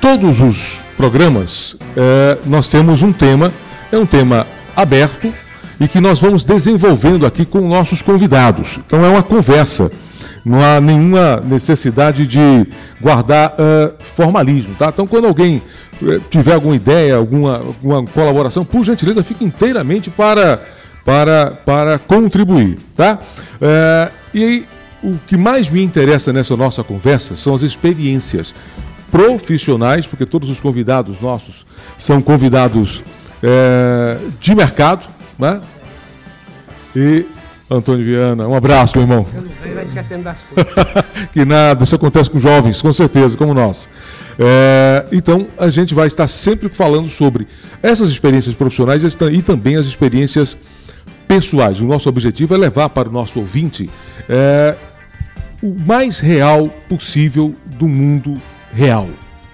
Todos os programas eh, nós temos um tema, é um tema aberto e que nós vamos desenvolvendo aqui com nossos convidados. Então é uma conversa, não há nenhuma necessidade de guardar uh, formalismo, tá? Então quando alguém uh, tiver alguma ideia, alguma, alguma colaboração, por gentileza, fique inteiramente para, para, para contribuir, tá? E o que mais me interessa nessa nossa conversa são as experiências profissionais, porque todos os convidados nossos são convidados é, de mercado, né? E Antônio Viana, um abraço, meu irmão. Ele vai esquecendo das coisas. que nada, isso acontece com jovens, com certeza, como nós. É, então, a gente vai estar sempre falando sobre essas experiências profissionais e também as experiências pessoais. O nosso objetivo é levar para o nosso ouvinte é, o mais real possível do mundo real.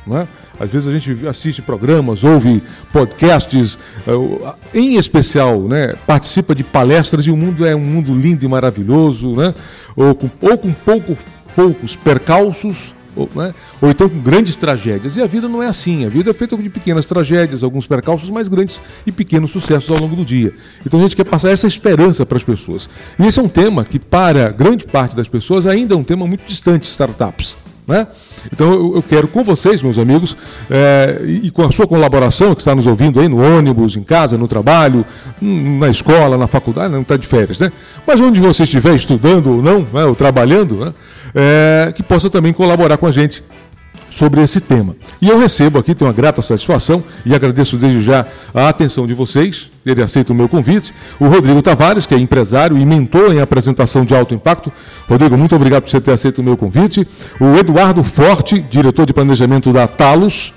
Né? Às vezes a gente assiste programas, ouve podcasts, eh, em especial, né, participa de palestras e o mundo é um mundo lindo e maravilhoso, né? ou, com, ou com pouco, poucos percalços, ou, né? ou então com grandes tragédias. E a vida não é assim. A vida é feita de pequenas tragédias, alguns percalços, mas grandes e pequenos sucessos ao longo do dia. Então a gente quer passar essa esperança para as pessoas. E esse é um tema que, para grande parte das pessoas, ainda é um tema muito distante, startups. Né? Então eu, eu, quero com vocês, meus amigos, é, e, com a sua colaboração, que está nos ouvindo aí no ônibus, em casa, no trabalho, na escola, na faculdade, não está de férias, né? Mas onde você estiver estudando ou não, né, ou trabalhando, né, é, que possa também colaborar com a gente sobre esse tema. E eu recebo aqui, tenho uma grata satisfação e agradeço desde já a atenção de vocês, ele aceita o meu convite, o Rodrigo Tavares, que é empresário e mentor em apresentação de alto impacto. Rodrigo, muito obrigado por você ter aceito o meu convite. O Eduardo Forte, diretor de planejamento da Talos,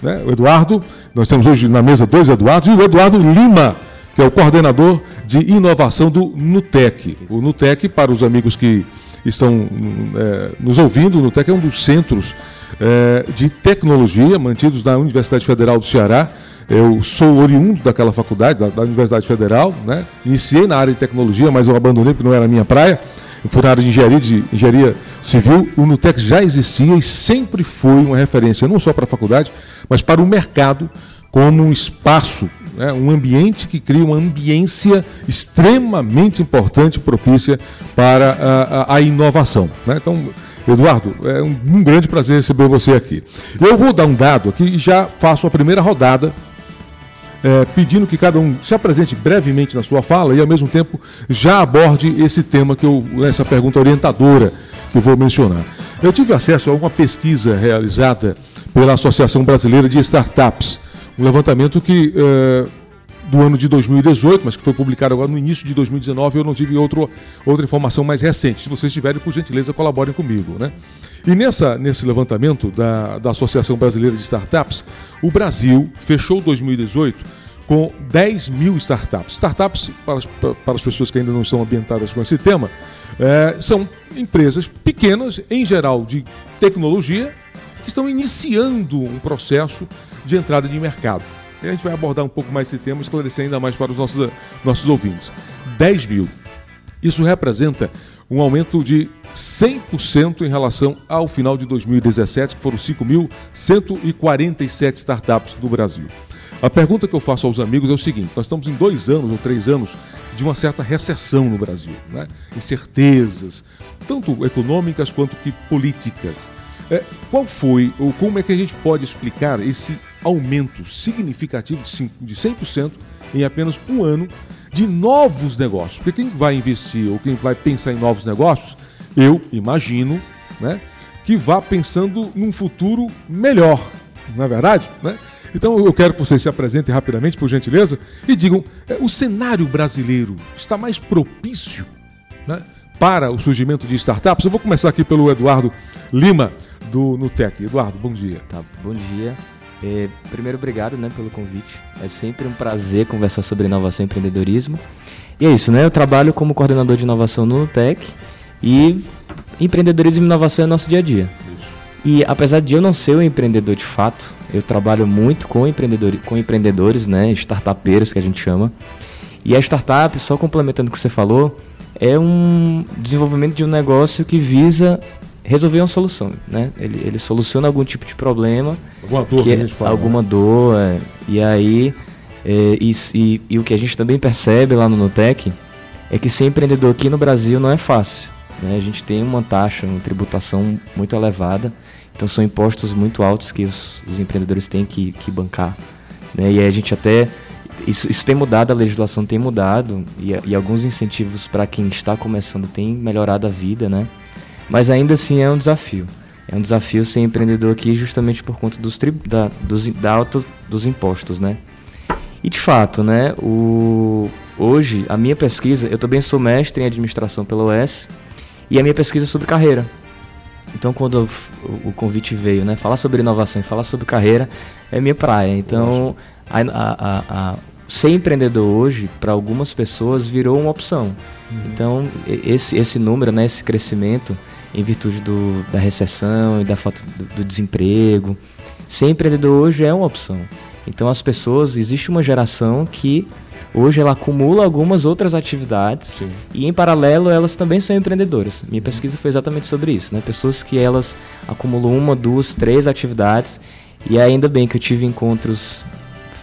né? o Eduardo, nós temos hoje na mesa dois Eduardos, e o Eduardo Lima, que é o coordenador de inovação do Nutec. O Nutec, para os amigos que estão é, nos ouvindo, o Nutec é um dos centros é, de tecnologia mantidos na Universidade Federal do Ceará. Eu sou oriundo daquela faculdade, da, da, Universidade Federal, né? Iniciei na área de tecnologia, mas eu abandonei porque não era a minha praia. Eu fui na área de engenharia, de engenharia civil. O Nutec já existia e sempre foi uma referência, não só para a faculdade, mas para o mercado, como um espaço, né? um ambiente que cria uma ambiência extremamente importante, propícia para a, a, a inovação. Né? Então, Eduardo, é um, um, grande prazer receber você aqui. Eu vou dar um dado aqui e já faço a primeira rodada, é, pedindo que cada um se apresente brevemente na sua fala e, ao mesmo tempo, já aborde esse tema que eu, essa pergunta orientadora que eu vou mencionar. Eu tive acesso a uma pesquisa realizada pela Associação Brasileira de Startups, um levantamento que é, do ano de 2018, mas que foi publicado agora no início de 2019, eu não tive outro, outra informação mais recente. Se vocês tiverem, por gentileza, colaborem comigo. Né? E nessa, nesse levantamento da, da Associação Brasileira de Startups, o Brasil fechou 2018 com 10 mil startups. Startups, para as, para as pessoas que ainda não estão ambientadas com esse tema, é, são empresas pequenas, em geral de tecnologia, que estão iniciando um processo de entrada de mercado. E a gente vai abordar um pouco mais esse tema, esclarecer ainda mais para os nossos, nossos ouvintes. 10 mil. Isso representa um aumento de 100% em relação ao final de 2017, que foram 5.147 startups do Brasil. A pergunta que eu faço aos amigos é o seguinte: nós estamos em dois anos ou três anos de uma certa recessão no Brasil, né? incertezas, tanto econômicas quanto que políticas. É, qual foi, ou como é que a gente pode explicar esse aumento significativo de 100% em apenas um ano de novos negócios. Porque quem vai investir ou quem vai pensar em novos negócios, eu imagino, né, que vá pensando num futuro melhor, não é verdade? Né? Então eu quero que vocês se apresentem rapidamente, por gentileza, e digam: é, o cenário brasileiro está mais propício né, para o surgimento de startups? Eu vou começar aqui pelo Eduardo Lima, do Nutec. Eduardo, bom dia. Tá, bom dia. É, primeiro, obrigado né, pelo convite. É sempre um prazer conversar sobre inovação e empreendedorismo. E é isso, né? Eu trabalho como coordenador de inovação no Nutec e empreendedorismo e inovação é nosso dia a dia. E apesar de eu não ser um empreendedor de fato, eu trabalho muito com, empreendedor, com empreendedores, né, startupeiros que a gente chama. E a startup, só complementando o que você falou, é um desenvolvimento de um negócio que visa resolver uma solução, né? Ele, ele soluciona algum tipo de problema, alguma dor, que que é, fala, alguma né? dor, é, e aí é, e, e, e, o que a gente também percebe lá no Nutec é que ser empreendedor aqui no Brasil não é fácil. Né? A gente tem uma taxa, uma tributação muito elevada, então são impostos muito altos que os, os empreendedores têm que, que bancar. Né? E aí a gente até isso, isso tem mudado, a legislação tem mudado e, e alguns incentivos para quem está começando tem melhorado a vida, né? Mas ainda assim é um desafio. É um desafio ser empreendedor aqui justamente por conta dos, da, dos, da alta dos impostos, né? E de fato, né, o, hoje a minha pesquisa, eu também sou mestre em administração pela UES e a minha pesquisa é sobre carreira. Então, quando o, o convite veio, né, falar sobre inovação e falar sobre carreira é minha praia. Então, a, a, a, ser empreendedor hoje, para algumas pessoas, virou uma opção. Uhum. Então, esse, esse número, né, esse crescimento, em virtude do, da recessão e da falta do, do desemprego, ser empreendedor hoje é uma opção. Então, as pessoas, existe uma geração que hoje ela acumula algumas outras atividades Sim. e em paralelo elas também são empreendedoras. Minha pesquisa foi exatamente sobre isso, né? Pessoas que elas acumulam uma, duas, três atividades e ainda bem que eu tive encontros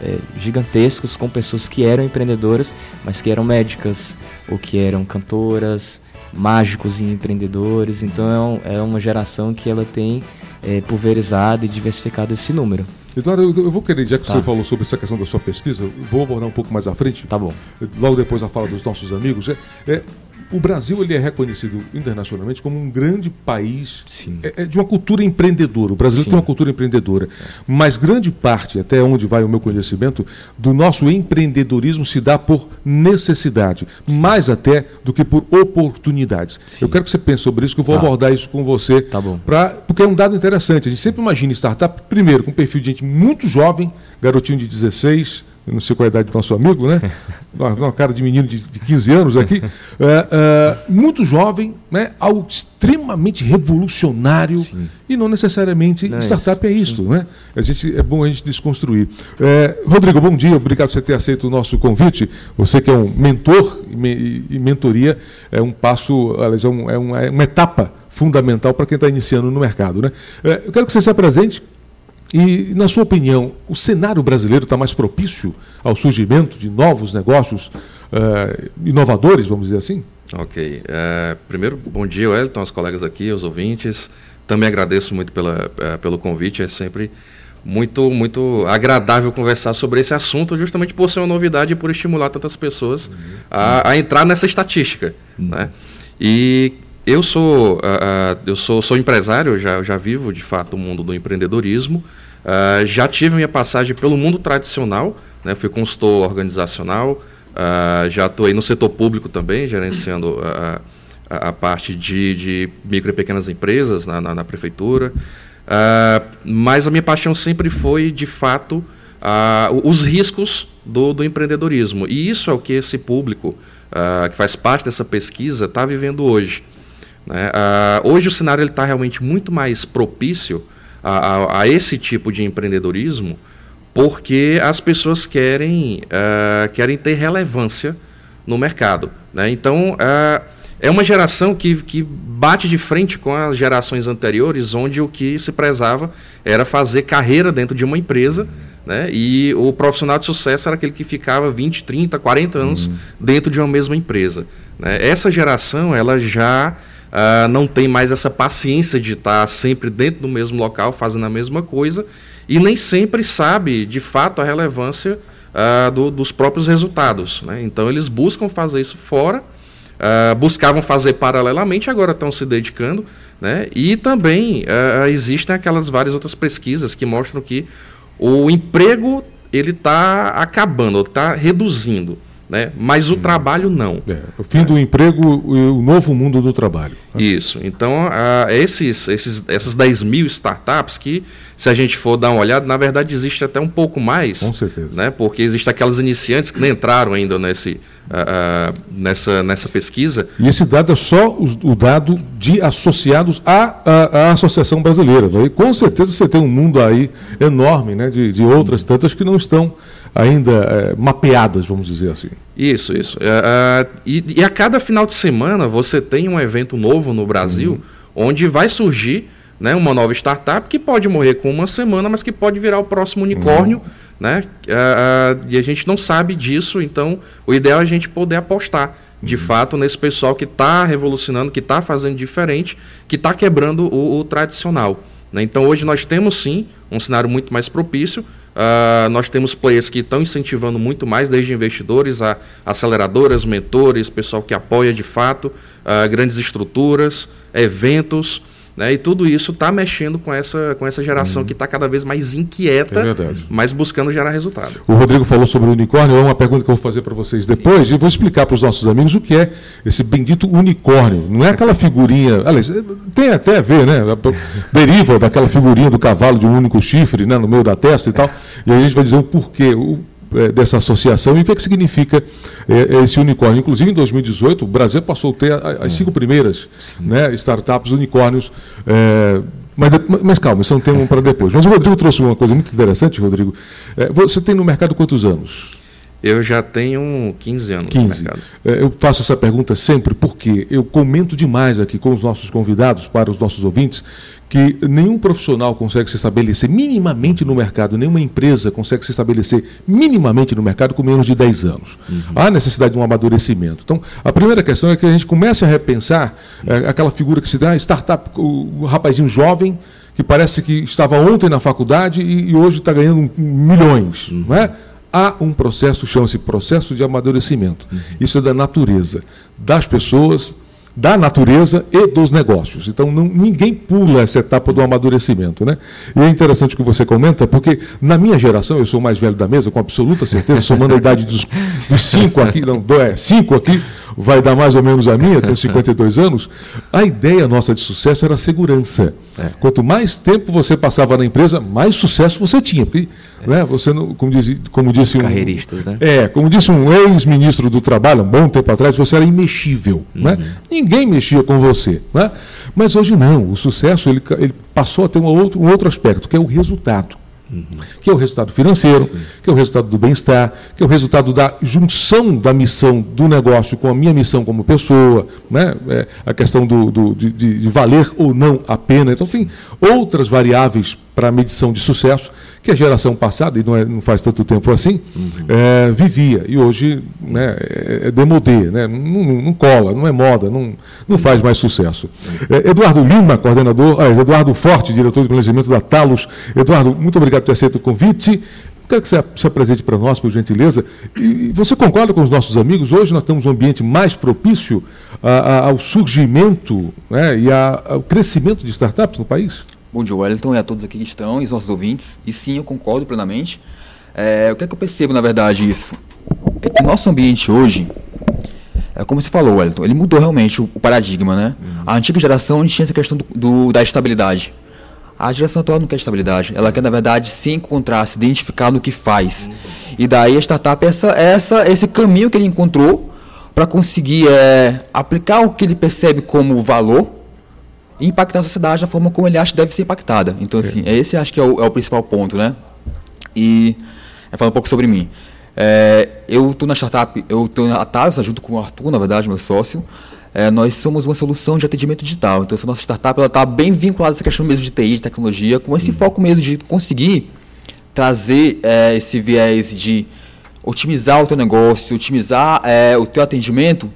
é, gigantescos com pessoas que eram empreendedoras, mas que eram médicas ou que eram cantoras, mágicos e empreendedores. Então é, um, é uma geração que ela tem é, pulverizado e diversificado esse número. Eduardo, eu, eu vou querer, já que tá. você falou sobre essa questão da sua pesquisa, vou abordar um pouco mais à frente. Tá bom. Logo depois da fala dos nossos amigos. É, é o Brasil ele é reconhecido internacionalmente como um grande país é, é de uma cultura empreendedora. O Brasil Sim. tem uma cultura empreendedora. Mas grande parte, até onde vai o meu conhecimento, do nosso empreendedorismo se dá por necessidade, mais até do que por oportunidades. Sim. Eu quero que você pense sobre isso, que eu vou tá. abordar isso com você. Tá bom. Pra, porque é um dado interessante. A gente sempre imagina startup, primeiro, com um perfil de gente muito jovem, garotinho de 16, eu não sei qual é a idade do nosso amigo, né? uma, cara de menino de, de 15 anos aqui, é, é, muito jovem, né? algo extremamente revolucionário Sim. e não necessariamente não, startup é isso, né? A gente, é bom a gente desconstruir. É, Rodrigo, bom dia, obrigado por você ter aceito o nosso convite. Você que é um mentor e, e mentoria é um passo, aliás, é, um, é, uma, é uma etapa fundamental para quem está iniciando no mercado. Né? É, eu quero que você se apresente e, na sua opinião, o cenário brasileiro está mais propício ao surgimento de novos negócios uh, inovadores, vamos dizer assim? Ok. Uh, primeiro, bom dia, Wellington, aos colegas aqui, aos ouvintes. Também agradeço muito pela, uh, pelo convite. É sempre muito, muito agradável conversar sobre esse assunto, justamente por ser uma novidade e por estimular tantas pessoas uhum. a, a, entrar nessa estatística. Uhum. Né? E eu sou, uh, uh, eu sou, sou empresário, já, já vivo de fato o mundo do empreendedorismo. Uh, já tive minha passagem pelo mundo tradicional, né, fui consultor organizacional, já atuei no setor público também, gerenciando a, a, a parte de, de, micro e pequenas empresas na, na, na prefeitura. mas a minha paixão sempre foi, de fato, os riscos do, do, empreendedorismo. E isso é o que esse público, que faz parte dessa pesquisa, está vivendo hoje. Né? Uh, hoje o cenário está realmente muito mais propício a, a, a, esse tipo de empreendedorismo, porque as pessoas querem, uh, querem ter relevância no mercado. Né? Então, uh, é uma geração que, que bate de frente com as gerações anteriores, onde o que se prezava era fazer carreira dentro de uma empresa. Né? E o profissional de sucesso era aquele que ficava 20, 30, 40 anos uhum. dentro de uma mesma empresa. Né? Essa geração ela já uh, não tem mais essa paciência de estar sempre dentro do mesmo local fazendo a mesma coisa e nem sempre sabe de fato a relevância uh, do, dos próprios resultados. Né? Então eles buscam fazer isso fora, uh, buscavam fazer paralelamente, agora estão se dedicando. Né? E também existem aquelas várias outras pesquisas que mostram que o emprego ele está acabando, está reduzindo né? mas o hum. trabalho não. É, o fim é. do emprego e o novo mundo do trabalho. Isso. Então, uh, esses, esses, essas 10 mil startups que, se a gente for dar uma olhada, na verdade existe até um pouco mais. Com certeza. Né? Porque existem aquelas iniciantes que nem entraram ainda nesse, uh, uh, nessa, nessa pesquisa. E esse dado é só o, o dado de associados à, à, à, Associação Brasileira. E com certeza você tem um mundo aí enorme né? de, de outras tantas que não estão ainda é, mapeadas, vamos dizer assim. Isso, isso. Uh, e, e, a cada final de semana você tem um evento novo no Brasil, uhum. onde vai surgir né, uma nova startup que pode morrer com uma semana, mas que pode virar o próximo unicórnio, uhum. né? Uh, uh, e a gente não sabe disso, então o ideal é a gente poder apostar de uhum. fato nesse pessoal que está revolucionando, que está fazendo diferente, que está quebrando o, o tradicional. Né? Então hoje nós temos sim um cenário muito mais propício. Uh, nós temos players que estão incentivando muito mais, desde investidores a aceleradoras, mentores, pessoal que apoia de fato, grandes estruturas, eventos. Né? E tudo isso está mexendo com essa, com essa geração hum. que está cada vez mais inquieta, é mas buscando gerar resultado. O Rodrigo falou sobre o unicórnio, é uma pergunta que eu vou fazer para vocês depois, Sim. e vou explicar para os nossos amigos o que é esse bendito unicórnio. Não é aquela figurinha, aliás, tem até a ver, né? Deriva daquela figurinha do cavalo de um único chifre né? no meio da testa e tal, e a gente vai dizer o porquê. O, é, dessa associação e o que, é que significa é, esse unicórnio. Inclusive, em 2018, o Brasil passou a ter as cinco primeiras né, startups unicórnios. É, mas, mas, calma, isso é um tema para depois. Mas o Rodrigo trouxe uma coisa muito interessante, Rodrigo. É, você tem no mercado quantos anos? Eu já tenho 15 anos 15. no mercado. É, eu faço essa pergunta sempre porque eu comento demais aqui com os nossos convidados, para os nossos ouvintes, que nenhum profissional consegue se estabelecer minimamente no mercado, nenhuma empresa consegue se estabelecer minimamente no mercado com menos de 10 anos. Uhum. Há necessidade de um amadurecimento. Então, a primeira questão é que a gente comece a repensar é, aquela figura que se dá, startup, o, o rapazinho jovem, que parece que estava ontem na faculdade e, e hoje está ganhando milhões. Uhum. Não é? Há um processo, chama-se processo de amadurecimento. Uhum. Isso é da natureza, das pessoas, da natureza e dos negócios. Então não, ninguém pula essa etapa do amadurecimento. Né? E é interessante o que você comenta, porque na minha geração, eu sou o mais velho da mesa, com absoluta certeza, somando a idade dos, dos cinco aqui, não, é, cinco aqui, vai dar mais ou menos a minha, tenho 52 anos, a ideia nossa de sucesso era segurança. É. Quanto mais tempo você passava na empresa, mais sucesso você tinha. Porque, é. né, você não, como, diz, como disse um. Carreiristas, né? É, como disse um ex-ministro do Trabalho, um bom tempo atrás, você era imexível. Uhum. Né? Ninguém mexia com você. Né? Mas hoje não. O sucesso ele, ele passou a ter um outro, um outro aspecto, que é o resultado. Uhum. Que é o resultado financeiro, que é o resultado do bem-estar, que é o resultado da junção da missão do negócio com a minha missão como pessoa, né? É a questão do, do de, de, valer ou não a pena. Então, tem outras variáveis para a medição de sucesso que a geração passada, e não, é, não faz tanto tempo assim, uhum. é, vivia. E hoje né, é, é demodê, né? Não, não, não, cola, não é moda, não, não faz mais sucesso. É, Eduardo Lima, coordenador, ah, Eduardo Forte, diretor de planejamento da Talos. Eduardo, muito obrigado por ter aceito o convite. Quero que você se apresente para nós, por gentileza. E você concorda com os nossos amigos? Hoje nós temos um ambiente mais propício a, a, ao surgimento né, e a, ao crescimento de startups no país? Bom dia, Wellington, e a todos aqui que estão, e os nossos ouvintes. E sim, eu concordo plenamente. É, o que é que eu percebo, na verdade, isso? É que o nosso ambiente hoje, é como você falou, Wellington, ele mudou realmente o, paradigma, né? Uhum. A antiga geração tinha essa questão do, do, da estabilidade. A geração atual não quer estabilidade. Ela quer, na verdade, se encontrar, se identificar no que faz. Uhum. E daí a startup é essa, essa, esse caminho que ele encontrou para conseguir é, aplicar o que ele percebe como valor e impactar a sociedade da forma como ele acha que deve ser impactada. Então, assim, é. esse acho que é o, é o principal ponto, né? E é, falar um pouco sobre mim. É, eu estou na startup, eu estou na Atasa, junto com o Arthur, na verdade, meu sócio. É, nós somos uma solução de atendimento digital. Então, essa nossa startup está bem vinculada a essa questão mesmo de TI, de tecnologia, com esse uhum. foco mesmo de conseguir trazer é, esse viés de otimizar o teu negócio, otimizar é, o teu atendimento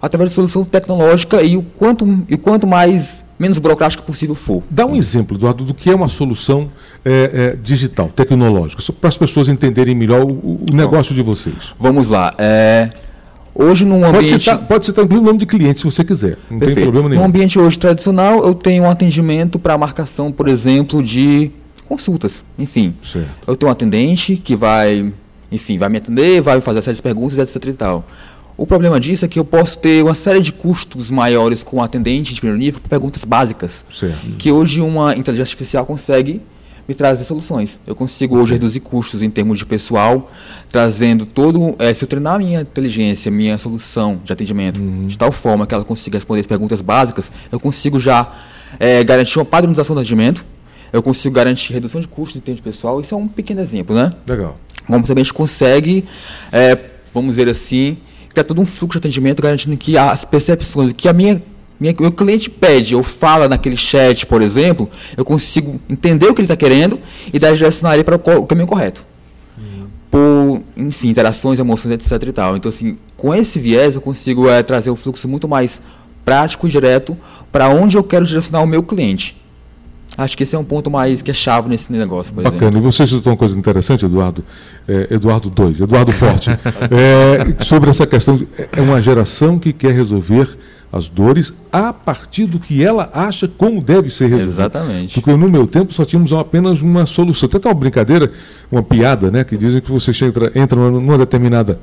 através de solução tecnológica e o quanto, e quanto mais menos burocrática possível for. Dá um exemplo, Eduardo, do que é uma solução é, é, digital, tecnológica, para as pessoas entenderem melhor o, o negócio de vocês. Vamos lá. É, hoje, num ambiente. Pode citar, pode citar o nome de cliente se você quiser, não Perfeito. tem problema nenhum. No ambiente hoje tradicional, eu tenho um atendimento para marcação, por exemplo, de consultas. Enfim, certo. eu tenho um atendente que vai, enfim, vai me atender, vai fazer essas perguntas, etc. E tal. O problema disso é que eu posso ter uma série de custos maiores com o atendente de primeiro nível por perguntas básicas. Certo. Que hoje uma inteligência artificial consegue me trazer soluções. Eu consigo hoje reduzir custos em termos de pessoal, trazendo todo. É, se eu treinar a minha inteligência, minha solução de atendimento, uhum. de tal forma que ela consiga responder as perguntas básicas, eu consigo já é, garantir uma padronização do atendimento, eu consigo garantir redução de custos em termos de pessoal. Isso é um pequeno exemplo, né? Legal. Como também a gente consegue, é, vamos dizer assim, criar todo um fluxo de atendimento garantindo que as percepções, que a minha minha, meu cliente pede ou fala naquele chat, por exemplo, eu consigo entender o que ele está querendo e dar direcionar ele para o, caminho correto. Uhum. Por, enfim, interações, emoções, etc e tal. Então, assim, com esse viés eu consigo é, trazer o fluxo muito mais prático e direto para onde eu quero direcionar o meu cliente. Acho que esse é um ponto mais que é chave nesse negócio, por Bacana. exemplo. E você citou uma coisa interessante, Eduardo, é, Eduardo 2, Eduardo Forte, é, sobre essa questão. De, é uma geração que quer resolver as dores a partir do que ela acha como deve ser resolvido. Exatamente. Porque no meu tempo só tínhamos apenas uma solução. Até uma brincadeira, uma piada, né? Que dizem que você entra, entra numa determinada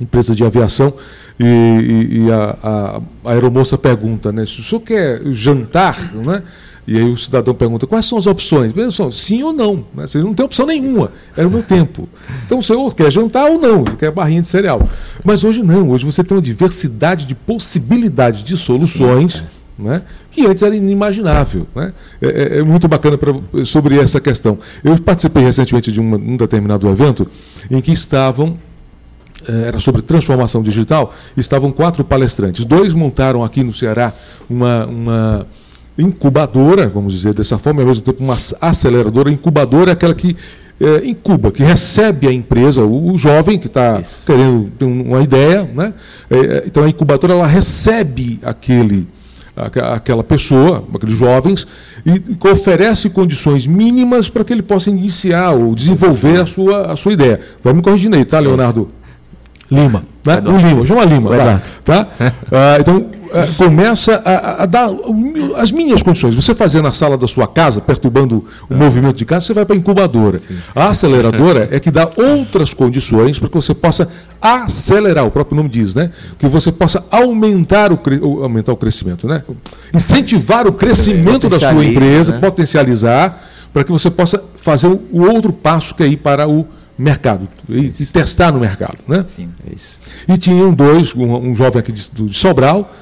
empresa de aviação e, e, e a, a, a, aeromoça pergunta, né? Se o senhor quer jantar, né? E aí o cidadão pergunta, quais são as opções? São, sim ou não. Né? Você não tem opção nenhuma. Era o meu tempo. Então você ou quer jantar ou não, você quer barrinha de cereal. Mas hoje não, hoje você tem uma diversidade de possibilidades de soluções. Né? que antes era inimaginável. Né? É, é, é muito bacana pra, sobre essa questão. Eu participei recentemente de uma, um determinado evento em que estavam eh, era sobre transformação digital, estavam quatro palestrantes. Dois montaram aqui no Ceará uma, uma incubadora, vamos dizer dessa forma, ao mesmo tempo uma aceleradora. Incubadora é aquela que é, incuba, que recebe a empresa, o, o jovem que está querendo ter uma ideia. Né? É, então a incubadora ela recebe aquele, aquela pessoa, aqueles jovens, e, e oferece condições mínimas para que ele possa iniciar ou desenvolver a sua, a sua ideia. Vai me corrigindo aí, tá, Leonardo? Lima. Né? O Lima, chama Lima. Tá? tá? Ah, então, é, começa a, a, dar as minhas condições. Você fazer na sala da sua casa, perturbando o é. movimento de casa, você vai para a incubadora. Sim. A aceleradora é que dá outras condições para que você possa acelerar, o próprio nome diz, né? Que você possa aumentar o, aumentar o crescimento, né? Incentivar o crescimento da sua empresa, né? potencializar, para que você possa fazer o outro passo que é ir para o mercado e, e, testar no mercado, né? Sim, é isso. E tinham dois, um, um jovem aqui de, de Sobral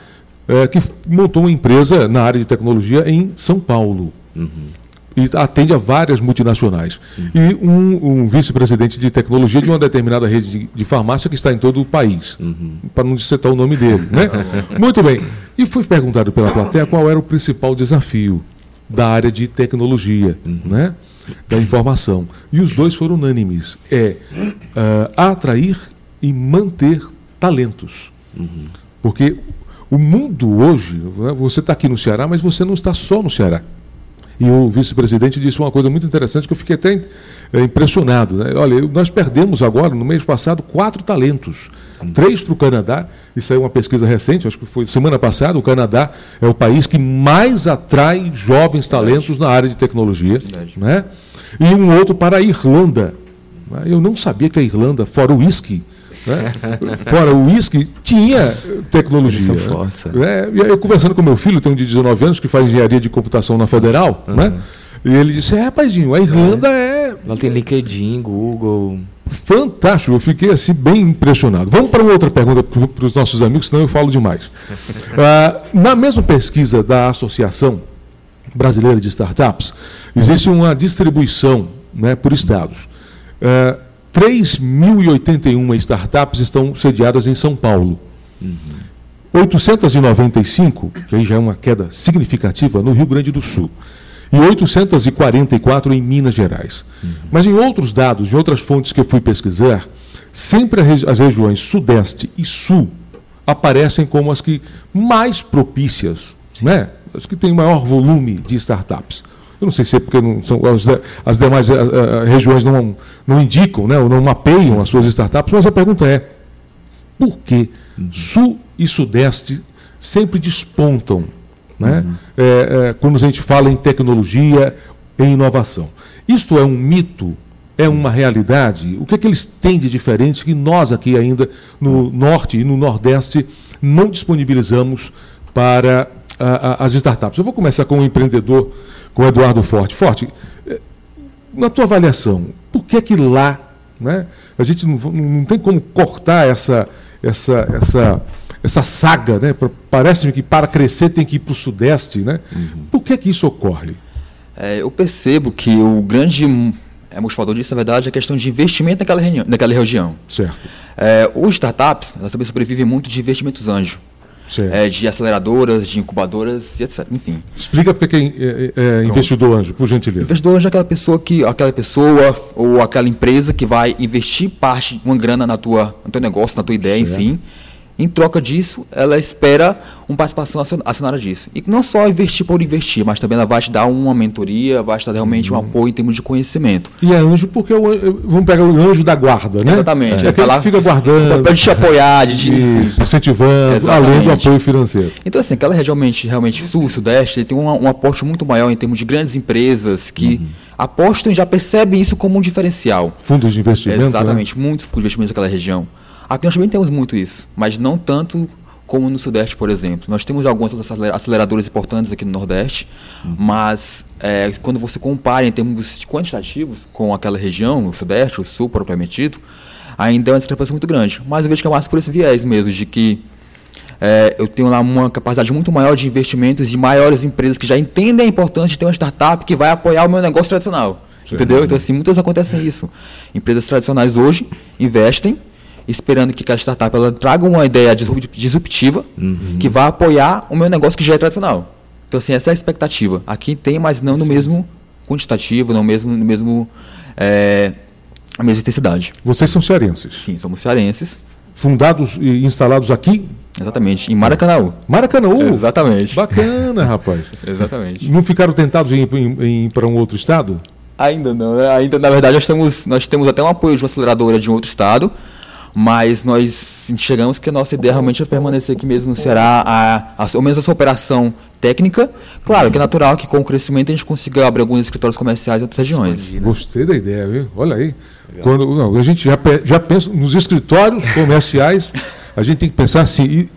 é, que montou uma empresa na área de tecnologia em São Paulo. Uhum. E atende a várias multinacionais. Uhum. E um, um vice-presidente de tecnologia de uma determinada rede de, de, farmácia que está em todo o país. Uhum. Para não citar o nome dele. Né? Muito bem. E foi perguntado pela plateia qual era o principal desafio da área de tecnologia, uhum. né? Da informação. E os dois foram unânimes. É uh, atrair e manter talentos. Uhum. Porque o mundo hoje, né, você está aqui no Ceará, mas você não está só no Ceará. E o vice-presidente disse uma coisa muito interessante que eu fiquei até é, impressionado. Né? Olha, nós perdemos agora, no mês passado, quatro talentos. Três para o Canadá, isso é uma pesquisa recente, acho que foi semana passada, o Canadá é o país que mais atrai jovens talentos na área de tecnologia. Né? E um outro para a Irlanda. Eu não sabia que a Irlanda, fora o uísque, né? Fora o uísque, tinha tecnologia. Eles são né? fortes, né? Eu conversando com meu filho, tem um de 19 anos, que faz engenharia de computação na Federal, uhum. né? E ele disse, é, rapazinho, a Irlanda é. é... Lá tem LinkedIn, Google. Fantástico, eu fiquei assim bem impressionado. Vamos para uma outra pergunta para os nossos amigos, senão eu falo demais. ah, na mesma pesquisa da Associação Brasileira de Startups, existe uma distribuição né, por estados. Ah, 3.081 startups estão sediadas em São Paulo. Uhum. 895, que aí já é uma queda significativa, no Rio Grande do Sul. E 844 em Minas Gerais. Uhum. Mas em outros dados, em outras fontes que eu fui pesquisar, sempre as regiões Sudeste e Sul aparecem como as que mais propícias, né? as que têm maior volume de startups. Eu não sei se é porque não são, as, as demais uh, uh, regiões não, não indicam, né, ou não mapeiam as suas startups, mas a pergunta é: por que. Sul e Sudeste sempre despontam né, uhum. é, é, quando a gente fala em tecnologia, em inovação? Isto é um mito? É uma realidade? O que é que eles têm de diferente que nós aqui ainda no Norte e no Nordeste não disponibilizamos para as startups? Eu vou começar com um empreendedor com o Eduardo Forte. Forte, eh, na tua avaliação, por que que lá, né, a gente não, não tem como cortar essa, essa, essa, essa saga, né? Parece-me que para crescer tem que ir para o Sudeste, né? Uhum. Por que que isso ocorre? É, eu percebo que o grande é, motivador disso, na verdade, é a questão de investimento naquela, reunião, naquela região. Certo. É, os startups, elas também sobrevivem muito de investimentos anjo. É, de aceleradoras, de incubadoras e etc. Enfim. Explica porque quem é, é, é investidor anjo, por gentileza. Investidor anjo é aquela pessoa que, aquela pessoa ou aquela empresa que vai investir parte, uma grana na tua, no teu negócio, na tua ideia, enfim em troca disso, ela espera uma participação acionária disso. E não só investir por investir, mas também ela vai te dar uma mentoria, vai te dar realmente uhum. um apoio em termos de conhecimento. E é anjo porque o, vamos pegar o anjo da guarda, né? Exatamente. É, é ela fica guardando. Para te apoiar, de, Isso, incentivando, Exatamente. além do apoio financeiro. Então, assim, aquela região realmente, realmente sul, sudeste, ele tem um, um aporte muito maior em termos de grandes empresas que uhum. apostam e já percebem isso como um diferencial. Fundos de investimento. Né? Exatamente, né? muitos fundos de investimento naquela região. Aqui nós também temos muito isso, mas não tanto como no Sudeste, por exemplo. Nós temos algumas aceleradoras importantes aqui no Nordeste, uhum. mas é, quando você compara em termos quantitativos com aquela região, o Sudeste, o Sul, propriamente dito, ainda é uma discrepância muito grande. Mas eu vejo que é mais por esse viés mesmo, de que é, eu tenho lá uma capacidade muito maior de investimentos de maiores empresas que já entendem a importância de ter uma startup que vai apoiar o meu negócio tradicional. Sim. Entendeu? Então, assim, muitas acontecem isso. Empresas tradicionais hoje investem esperando que aquela startup ela traga uma ideia disruptiva uhum. que vá apoiar o meu negócio que já é tradicional. Então, assim, essa é a expectativa. Aqui tem, mas não no mesmo quantitativo, não mesmo, no mesmo é, a mesma intensidade. Vocês são cearenses? Sim, somos cearenses. Fundados e instalados aqui? Exatamente, em Maracanã. Maracanã? Exatamente. Bacana, rapaz. Exatamente. Não ficaram tentados em, em, em ir para um outro estado? Ainda não, né? Ainda, na verdade, nós temos, nós temos até um apoio de uma aceleradora de um outro estado, mas nós chegamos que a nossa ideia realmente é permanecer aqui mesmo no Ceará, a, a, ao menos essa operação técnica. Claro que é natural que com o crescimento a gente consiga abrir alguns escritórios comerciais em outras regiões. Gostei da ideia, viu? Olha aí. Quando, não, a gente já, já pensa nos escritórios comerciais, a gente tem que pensar assim. E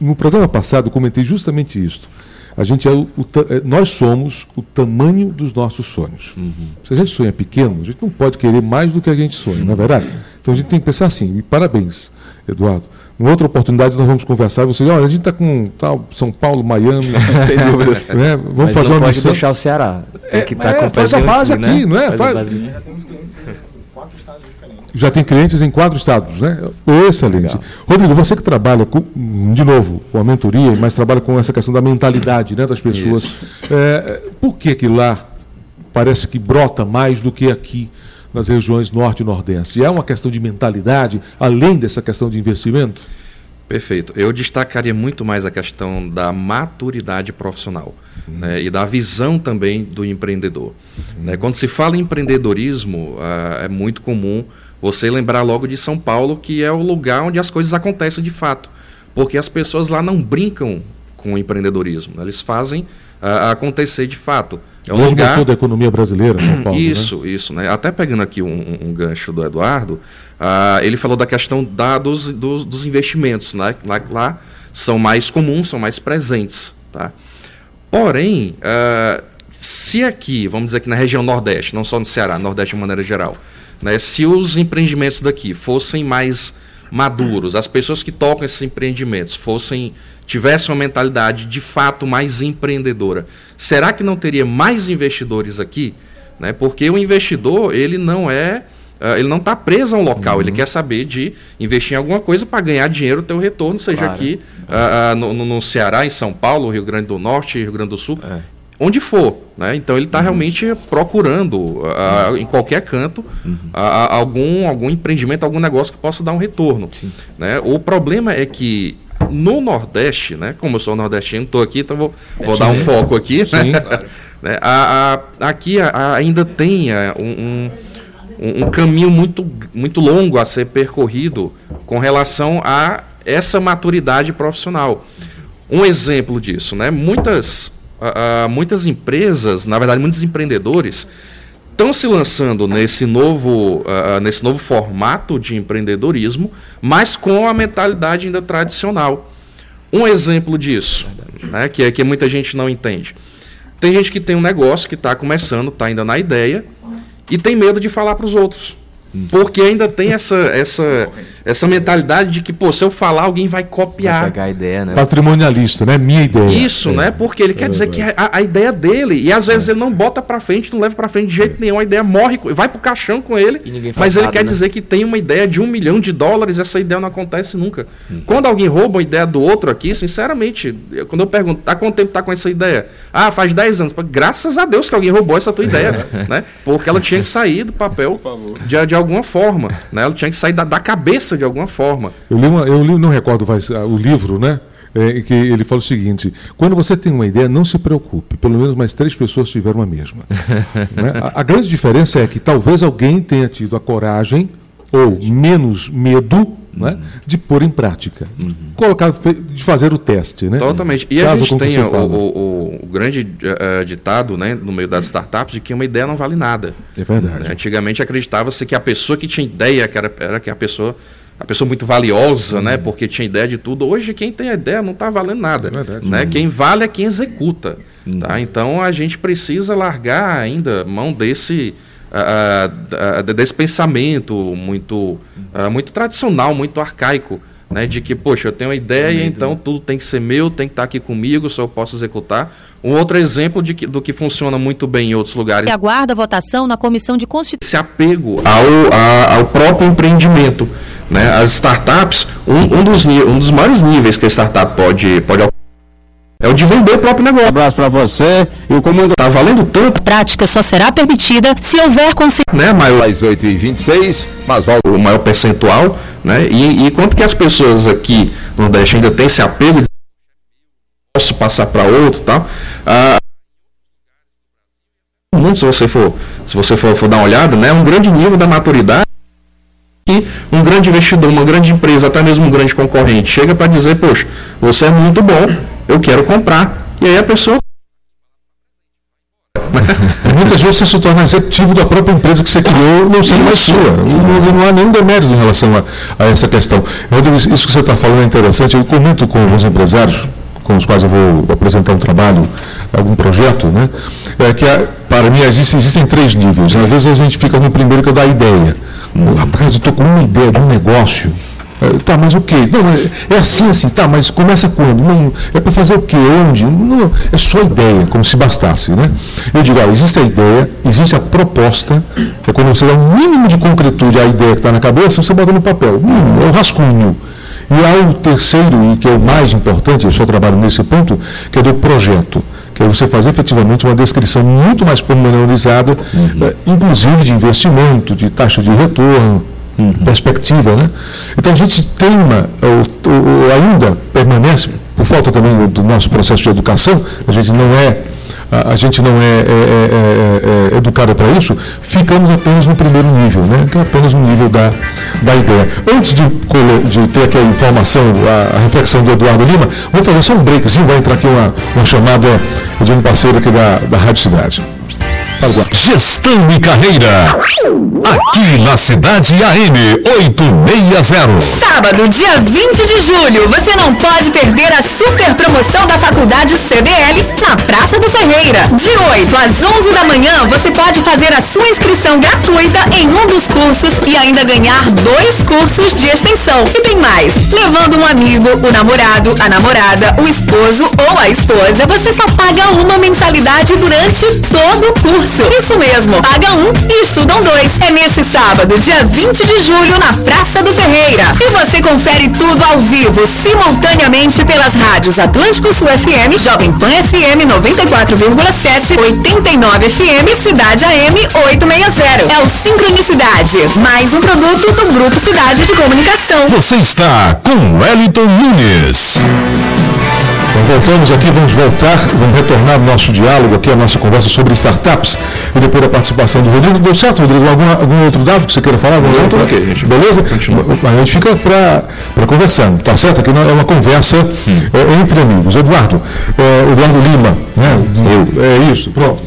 no programa passado eu comentei justamente isso. A gente é o, o, é, nós somos o tamanho dos nossos sonhos. Uhum. Se a gente sonha pequeno, a gente não pode querer mais do que a gente sonha, não é verdade? Então a gente tem que pensar assim. E parabéns, Eduardo. Em outra oportunidade nós vamos conversar. Você, olha, a gente está com tal, São Paulo, Miami. Sem dúvida. Né? Vamos Mas fazer não uma pode missão. deixar o Ceará. Tem que tá é, com faz a base aqui, aqui né? não é? Faz, faz... Já tem clientes em quatro estados, né? Excelente. Legal. Rodrigo, você que trabalha, com, de novo, com a mentoria, mas trabalha com essa questão da mentalidade né, das pessoas. É, por que que lá parece que brota mais do que aqui nas regiões norte e nordeste? É uma questão de mentalidade, além dessa questão de investimento? Perfeito. Eu destacaria muito mais a questão da maturidade profissional uhum. né, e da visão também do empreendedor. Uhum. Né, quando se fala em empreendedorismo, uh, é muito comum você lembrar logo de São Paulo, que é o lugar onde as coisas acontecem de fato. Porque as pessoas lá não brincam com o empreendedorismo, né? eles fazem uh, acontecer de fato. É um Mesmo lugar da economia brasileira, São Paulo. Isso, né? isso. Né? Até pegando aqui um, um gancho do Eduardo, uh, ele falou da questão da, dos, dos, dos investimentos. Né? Lá, lá, são mais comuns, são mais presentes. Tá? Porém, uh, se aqui, vamos dizer que na região Nordeste, não só no Ceará, Nordeste de maneira geral, né? Se os empreendimentos daqui fossem mais maduros, as pessoas que tocam esses empreendimentos fossem tivessem uma mentalidade de fato mais empreendedora, será que não teria mais investidores aqui? Né? Porque o investidor ele não é Uh, ele não está preso a um local, uhum. ele quer saber de investir em alguma coisa para ganhar dinheiro, ter o retorno, seja claro. aqui uh, uh, no, no, Ceará, em São Paulo, Rio Grande do Norte, Rio Grande do Sul. É onde for. Né? Então ele está uhum. realmente procurando, uh, em qualquer canto, uhum. uh, algum, algum empreendimento, algum negócio que possa dar um retorno. Né? O problema é que no Nordeste, né? como eu sou nordestino, estou aqui, então vou, vou dar um foco aqui. Sim. né? a, a, aqui a, ainda tem é, um, um, um caminho muito, muito longo a ser percorrido com relação a essa maturidade profissional. Um exemplo disso, né? Muitas uh, muitas empresas, na verdade, muitos empreendedores estão se lançando nesse novo, uh, nesse novo formato de empreendedorismo, mas com a mentalidade ainda tradicional. Um exemplo disso, né, que é que muita gente não entende. Tem gente que tem um negócio que está começando, está ainda na ideia, e tem medo de falar para os outros. Porque ainda tem essa, essa, essa mentalidade de que, pô, se eu falar, alguém vai copiar. Vai pegar a ideia, né? Patrimonialista, né? Minha ideia. Isso, É. né? Porque ele quer dizer que a, a ideia dele, e às vezes ele não bota pra frente, não leva pra frente de jeito nenhum, a ideia morre, vai pro caixão com ele, mas ele nada, quer né? dizer que tem uma ideia de um milhão de dólares, essa ideia não acontece nunca. Quando alguém rouba uma ideia do outro aqui, sinceramente, eu- quando eu pergunto, há quanto tempo tá com essa ideia? Ah, faz 10 anos. Graças a Deus que alguém roubou essa tua ideia, né? Porque ela tinha que sair do papel de, de alguma forma, né? Ela tinha que sair da, da cabeça de alguma forma. Eu li, uma, eu li não recordo mais, ah, o livro, né? É, que ele fala o seguinte: quando você tem uma ideia, não se preocupe, pelo menos mais três pessoas tiveram a mesma. Né? a, a grande diferença é que talvez alguém tenha tido a coragem ou menos medo né, de pôr em prática, colocar, fe- de fazer o teste. Né? Totalmente. E a Caso gente tem o, o- o- grande eh, ditado né, no meio das startups de que uma ideia não vale nada. É verdade. Antigamente acreditava-se que a pessoa que tinha ideia que era, era que a pessoa a pessoa muito valiosa, né? Porque tinha ideia de tudo. Hoje quem tem a ideia não está valendo nada, É verdade. né? Quem vale é quem executa, tá? Então a gente precisa largar ainda mão desse ah, ah, desse pensamento muito ah, muito tradicional, muito arcaico, né? De que poxa, eu tenho uma ideia, então tudo tem que ser meu, tem que estar aqui comigo, só eu posso executar. Um outro exemplo de que, do que funciona muito bem em outros lugares E aguarda a votação na Comissão de Constituição. esse apego ao, a- ao próprio empreendimento. Né? As startups, um, um dos, um dos maiores níveis que a startup pode, pode alcançar é o de vender o próprio negócio. abraço para você e o comando Está valendo tanto, A prática só será permitida se houver consciência. né? Maior, às 8h26, mas volta. o maior percentual, né? E, e quanto que as pessoas aqui no Nordeste ainda têm esse apego de posso passar para outro e tal. Ah, mundo, se você for, se você for, for dar uma olhada, né, um grande nível da maturidade que um grande investidor, uma grande empresa, até mesmo um grande concorrente, chega para dizer, poxa, você é muito bom, eu quero comprar. E aí a pessoa muitas vezes você se torna executivo da própria empresa que você criou, não sendo mais sua. Não, não há nenhum demérito em relação a, a essa questão. Rodrigo, isso isso que você está falando é interessante. Eu comento com alguns empresários com os quais eu vou apresentar um trabalho, algum projeto, né? É que a- para mim existem, existem três níveis. Às vezes a gente fica no primeiro que é da ideia. Rapaz, eu estou com uma ideia de um negócio. É, Tá, mas o quê? Não, é, é assim, assim, tá, mas começa quando? Não, é para fazer o quê? Onde? Não, é só ideia, como se bastasse, né? Eu digo, existe a ideia, existe a proposta, é quando você dá um mínimo de concretude à ideia que está na cabeça, você bota no papel. Mínimo, é o rascunho. E há o terceiro, e que é o mais importante, eu só trabalho nesse ponto, que é do projeto. Que é você fazer efetivamente uma descrição muito mais pormenorizada, eh, inclusive de investimento, de taxa de retorno, perspectiva. Né? Então a gente teima, ou, ou ainda permanece, por falta também do- do nosso processo de educação, a gente não é. A, gente não é, é- é- é- é educado para isso, ficamos apenas no primeiro nível, né? que é apenas no nível da, da ideia. Antes de, de ter aqui a informação, a, a reflexão do Eduardo Lima, vou fazer só um breakzinho, vai entrar aqui uma, uma chamada de um parceiro aqui da, da Rádio Cidade. Gestão e carreira. Aqui na Cidade AM 860. Sábado, dia 20 de julho, você não pode perder a super promoção da Faculdade CDL na Praça do Ferreira. De 8 às 11 da manhã, você pode fazer a sua inscrição gratuita em um dos cursos e ainda ganhar dois cursos de extensão. E tem mais, levando um amigo, o namorado, a namorada, o esposo ou a esposa, você só paga uma mensalidade durante todo o curso. Isso mesmo, paga um e estudam dois. É neste sábado, dia 20 de julho, na Praça do Ferreira. E você confere tudo ao vivo, simultaneamente pelas rádios Atlântico Sul FM, Jovem Pan FM 94,7, 89 FM, Cidade AM 860. É o Sincronicidade, mais um produto do Grupo Cidade de Comunicação. Você está com Wellington Nunes. Então, voltamos aqui, vamos voltar, vamos retornar no nosso diálogo aqui, a nossa conversa sobre startups e depois da participação do Rodrigo. Deu certo, Rodrigo? Algum, algum outro dado que você queira falar? Vamos Não, ok, gente. Beleza? Continua. A gente fica para conversando, tá certo? Aqui não é uma conversa é, entre amigos. Eduardo, é, Eduardo Lima, né? Eu. É isso, pronto.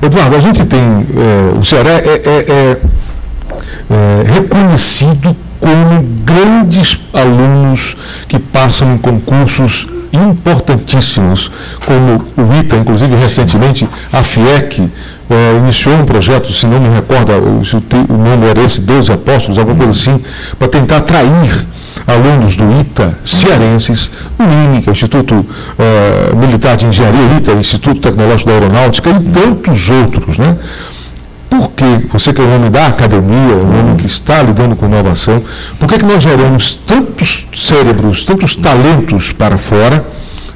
Eduardo, a gente tem, é, o Ceará é- é- é é, reconhecido como grandes alunos que passam em concursos importantíssimos, como o ITA, inclusive recentemente a FIEC eh, iniciou um projeto, se não me recordo, o, o nome era esse, 12 Apóstolos, alguma coisa assim, para tentar atrair alunos do ITA, cearenses, o INE, que é o Instituto eh, Militar de Engenharia, ITA, Instituto Tecnológico da Aeronáutica, e tantos outros, né? Por que, você que é o nome da academia, o nome que está lidando com inovação, por que, que nós geramos tantos cérebros, tantos talentos para fora,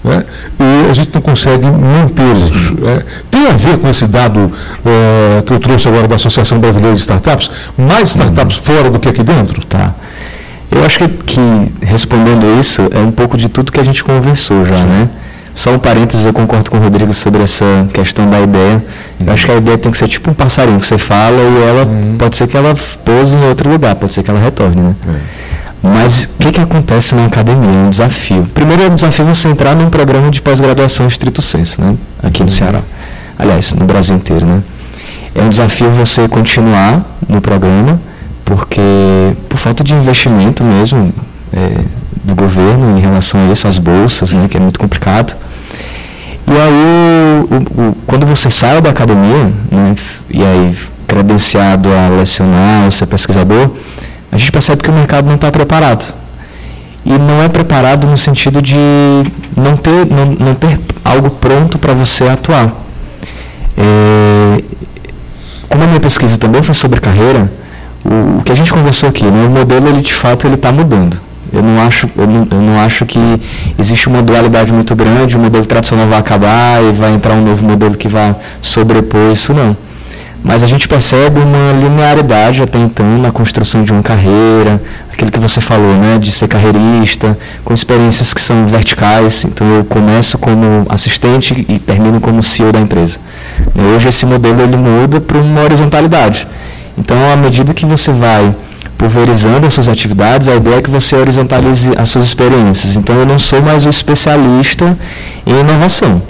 né, e a gente não consegue mantê-los? né? Tem a ver com esse dado eh, que eu trouxe agora da Associação Brasileira de Startups, mais startups fora do que aqui dentro? Tá. Eu acho que, que respondendo isso é um pouco de tudo que a gente conversou já, né? Só um parênteses, eu concordo com o Rodrigo sobre essa questão da ideia. Eu acho que a ideia tem que ser tipo um passarinho que você fala e ela pode ser que ela pouse em outro lugar, pode ser que ela retorne, né? Mas o que, que acontece na academia? É um desafio. Primeiro é um desafio você entrar num programa de pós-graduação estrito senso, né? Aqui no Ceará. Aliás, no Brasil inteiro, né? É um desafio você continuar no programa, porque por falta de investimento mesmo é, do governo em relação a isso, às bolsas, né, que é muito complicado. E aí, o- o- quando você sai da academia, né, e aí credenciado a lecionar, ou ser pesquisador, a gente percebe que o mercado não está preparado. E não é preparado no sentido de não ter, não, não ter algo pronto para você atuar. É, como a minha pesquisa também foi sobre carreira, o, o que a gente conversou aqui, né, o modelo ele de fato ele está mudando. Eu não acho, eu não, eu não acho que existe uma dualidade muito grande, o modelo tradicional vai acabar e vai entrar um novo modelo que vai sobrepor isso não. Mas a gente percebe uma linearidade até então na construção de uma carreira, aquilo que você falou, né, de ser carreirista, com experiências que são verticais. Então eu começo como assistente e termino como CEO da empresa. E hoje esse modelo ele muda para uma horizontalidade. Então à medida que você vai pulverizando as suas atividades, a ideia é que você horizontalize as suas experiências. Então eu não sou mais o especialista em inovação.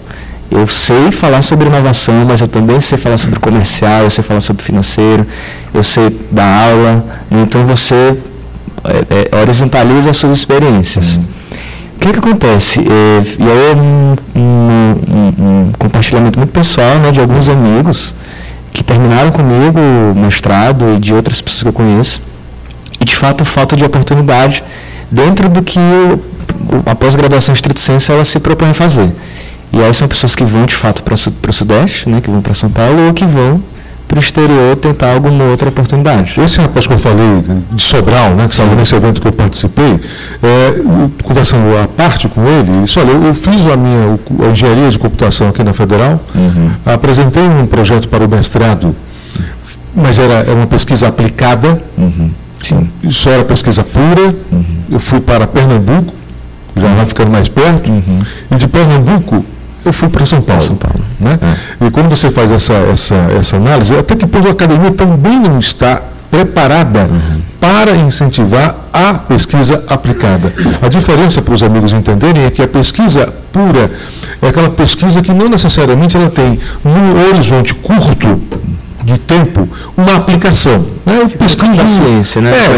Eu sei falar sobre inovação, mas eu também sei falar sobre comercial, eu sei falar sobre financeiro, eu sei dar aula. Então você é, é, horizontaliza as suas experiências. O que, que acontece? É, e aí é um, um- um- um compartilhamento muito pessoal né, de alguns amigos que terminaram comigo o mestrado e de outras pessoas que eu conheço. E de fato falta de oportunidade dentro do que a pós-graduação estrito senso ela se propõe a fazer. E aí são pessoas que vão de fato para o Sudeste, né, que vão para São Paulo, ou que vão para o exterior tentar alguma outra oportunidade. Esse rapaz que eu falei de Sobral, né, que estava nesse evento que eu participei, é, conversando à parte com ele, ele disse, olha, eu, eu fiz a minha a engenharia de computação aqui na Federal, apresentei um projeto para o mestrado, mas era, era uma pesquisa aplicada, Sim. só era pesquisa pura, eu fui para Pernambuco, já lá ficando mais perto, e de Pernambuco eu fui para São Paulo. São Paulo. né? E quando você faz essa, essa, essa análise, até que a academia também não está preparada para incentivar a pesquisa aplicada. A diferença para os amigos entenderem é que a pesquisa pura é aquela pesquisa que não necessariamente ela tem num horizonte curto de tempo uma aplicação. Né? Eu pesquiso da ciência, né? É,